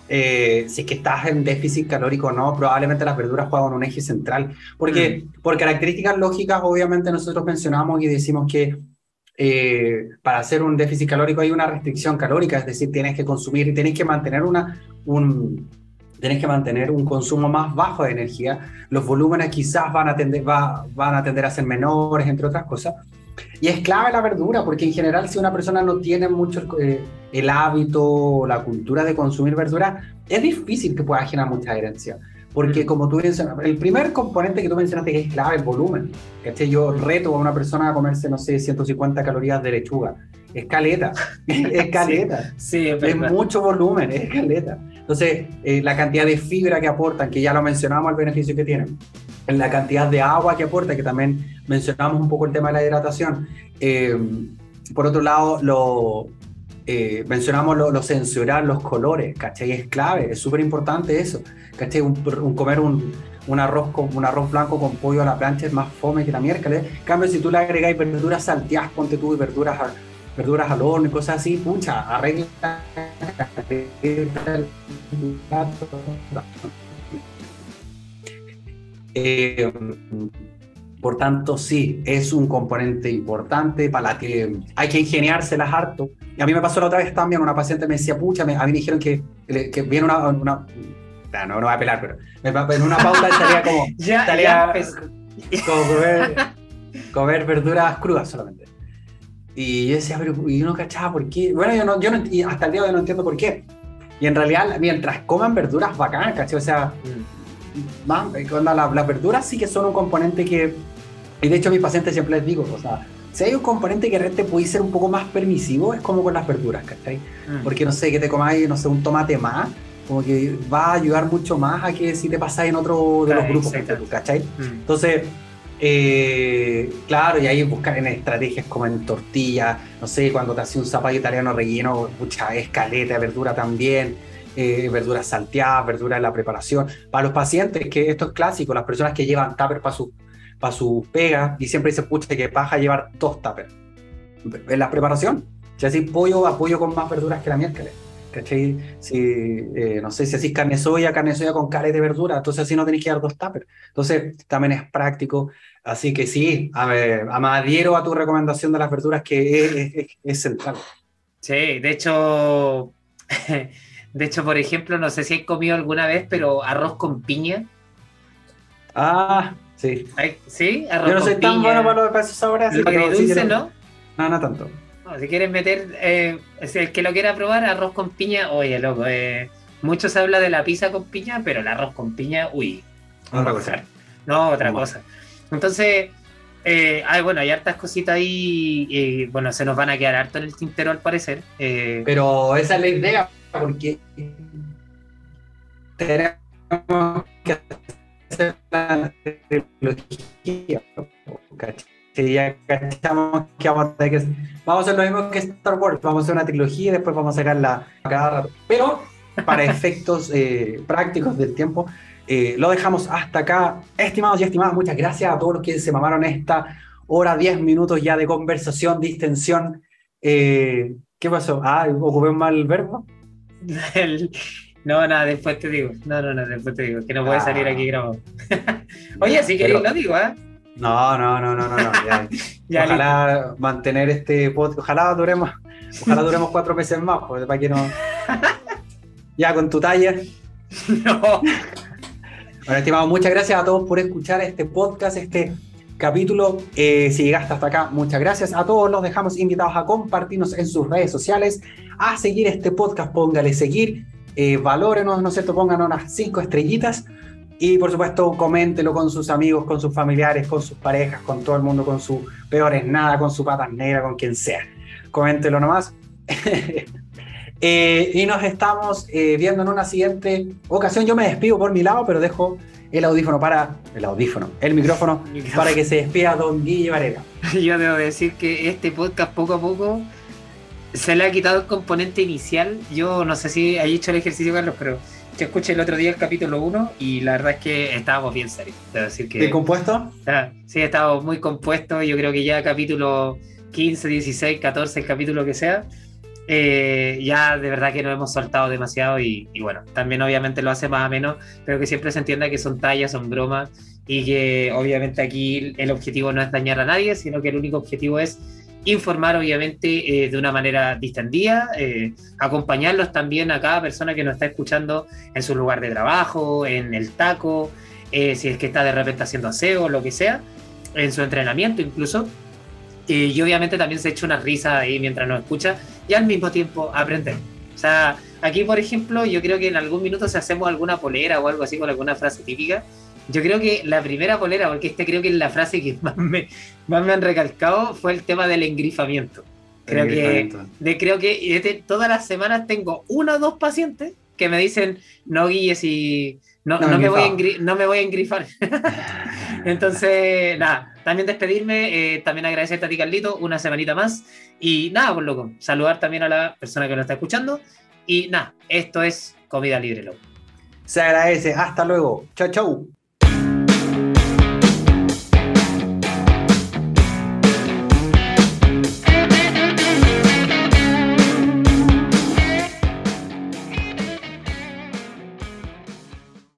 eh, si es que estás en déficit calórico o no, probablemente las verduras juegan un eje central, porque mm. por características lógicas, obviamente nosotros mencionamos y decimos que eh, para hacer un déficit calórico hay una restricción calórica, es decir, tienes que consumir, tienes que mantener una, un, tienes que mantener un consumo más bajo de energía, los volúmenes quizás van a, tender, va, van a tender a ser menores, entre otras cosas, y es clave la verdura, porque en general si una persona no tiene mucho eh, el hábito, la cultura de consumir verdura, es difícil que pueda generar mucha adherencia. Porque como tú mencionas, el primer componente que tú mencionaste que es clave, el volumen. ¿cachai? Yo reto a una persona a comerse, no sé, 150 calorías de lechuga. es caleta, [LAUGHS] es caleta. Sí, es, es, mucho volumen, es caleta. Entonces, eh, la cantidad de fibra que aportan, que ya lo mencionamos, el beneficio que tienen, la cantidad de agua que aporta, que también mencionamos un poco el tema de la hidratación. Eh, por otro lado, lo, eh, mencionamos lo, sensorial, los colores, ¿cachai? Es clave, es súper importante eso, ¿cachai? Un, comer un, un, arroz con, un arroz blanco con pollo a la plancha es más fome que la miércoles. En cambio, si tú le agregas verduras salteadas, ponte tú y verduras verduras al horno y cosas así, pucha, arregla eh, por tanto, sí, es un componente importante para la que hay que ingeniárselas harto. Y a mí me pasó la otra vez también, una paciente me decía, pucha, a mí me dijeron que, que viene una, una no, no voy a pelar, pero en una pauta estaría como, [LAUGHS] ya, estaría como comer, comer verduras crudas solamente. Y yo decía, pero yo no cachaba por qué. Bueno, yo, no, yo no, y hasta el día de hoy no entiendo por qué. Y en realidad, mientras coman verduras bacanas, ¿cachai? O sea, mm. más, las verduras sí que son un componente que. Y de hecho, a mis pacientes siempre les digo, o sea, si hay un componente que realmente puede ser un poco más permisivo, es como con las verduras, ¿cachai? Mm. Porque no sé, que te comáis, no sé, un tomate más, como que va a ayudar mucho más a que si te pasáis en otro de los grupos, ¿cachai? Mm. Entonces eh, claro, y ahí buscar en estrategias como en tortilla, no sé, cuando te hace un zapallo italiano relleno, mucha escaleta, verdura también, eh, verduras salteadas, verduras en la preparación. Para los pacientes, que esto es clásico, las personas que llevan tupper para su, para su pega y siempre dicen, pucha, que paja llevar dos tuppers en la preparación. Si así pollo, apoyo con más verduras que la miércoles. ¿cachai? Si, eh, no sé, si así carne soya, carne soya con carne de verdura, entonces así no tenéis que dar dos tuppers. Entonces, también es práctico. Así que sí, a ver, adhiero a tu recomendación de las verduras que es, central. Sí, de hecho, [LAUGHS] de hecho, por ejemplo, no sé si he comido alguna vez, pero arroz con piña. Ah, sí. ¿Sí? Arroz Yo no soy tan bueno para los esos sabores. Lo dulce, ¿no? No, no tanto si quieres meter, eh, el que lo quiera probar, arroz con piña, oye, loco, eh, mucho se habla de la pizza con piña, pero el arroz con piña, uy. Otra cosa. No, otra cosa. Entonces, eh, bueno, hay hartas cositas ahí, y bueno, se nos van a quedar harto en el tintero al parecer. Eh. pero esa es la idea, porque tenemos que hacer la ya cachamos que vamos a que vamos a hacer lo mismo que Star Wars, vamos a hacer una trilogía y después vamos a sacarla cada rato. Pero para [LAUGHS] efectos eh, prácticos del tiempo, eh, lo dejamos hasta acá. Estimados y estimadas, muchas gracias a todos los que se mamaron esta hora, 10 minutos ya de conversación, distensión. Eh, ¿Qué pasó? Ah, ocupé un mal verbo. [LAUGHS] No, nada, después te digo. No, no, no, después te digo. Que no puede salir aquí grabado. [LAUGHS] Oye, si queréis lo digo, ¿eh? No, no, no, no, no, no. [LAUGHS] ojalá mantener este podcast, ojalá duremos, ojalá duremos cuatro meses más, pues, para que no. [LAUGHS] ya con tu talla. No. Bueno, estimado, muchas gracias a todos por escuchar este podcast, este capítulo. Eh, si llegaste hasta acá, muchas gracias. A todos los dejamos invitados a compartirnos en sus redes sociales, a seguir este podcast, póngale seguir, eh, valórenos, ¿no es cierto? Pongan unas cinco estrellitas y por supuesto, coméntelo con sus amigos, con sus familiares, con sus parejas, con todo el mundo, con sus peores nada, con su patas negra, con quien sea. Coméntelo nomás. [LAUGHS] Eh, y nos estamos eh, viendo en una siguiente ocasión. Yo me despido por mi lado, pero dejo el audífono para. El audífono, el micrófono, [LAUGHS] para que se despida Don Guille Varela. Yo debo decir que este podcast poco a poco se le ha quitado el componente inicial. Yo no sé si hay hecho el ejercicio, Carlos, pero yo escuché el otro día el capítulo 1 y la verdad es que estábamos bien serios. decir que, compuesto? sí, estábamos muy compuestos. Yo creo que ya capítulo 15, 16, 14, el capítulo que sea, eh, ya de verdad que nos hemos soltado demasiado y, bueno, también obviamente lo hace más o menos, pero que siempre se entienda que son tallas, son bromas y que obviamente aquí el objetivo no es dañar a nadie, sino que el único objetivo es informar obviamente eh, de una manera distendida, eh, acompañarlos también a cada persona que nos está escuchando en su lugar de trabajo, en el taco, eh, si es que está de repente haciendo aseo, lo que sea, en su entrenamiento incluso. y obviamente también se echa una risa ahí mientras nos escucha y al mismo tiempo aprender. O sea, aquí por ejemplo, yo creo que en algún minuto si hacemos alguna polera o algo así con alguna frase típica, yo creo que la primera polera, porque este creo que es la frase que más me, más me han recalcado, fue el tema del engrifamiento. Creo que, de, creo que todas las semanas tengo una o dos pacientes que me dicen, no guíes y no, no, me, voy a no me voy a engrifar. [LAUGHS] Entonces, nada, también despedirme, eh, también agradecerte a ti, Carlito, una semanita más. Y nada, pues loco, saludar también a la persona que nos está escuchando. Y nada, esto es Comida Libre, loco. Se agradece. Hasta luego. Chau, chau.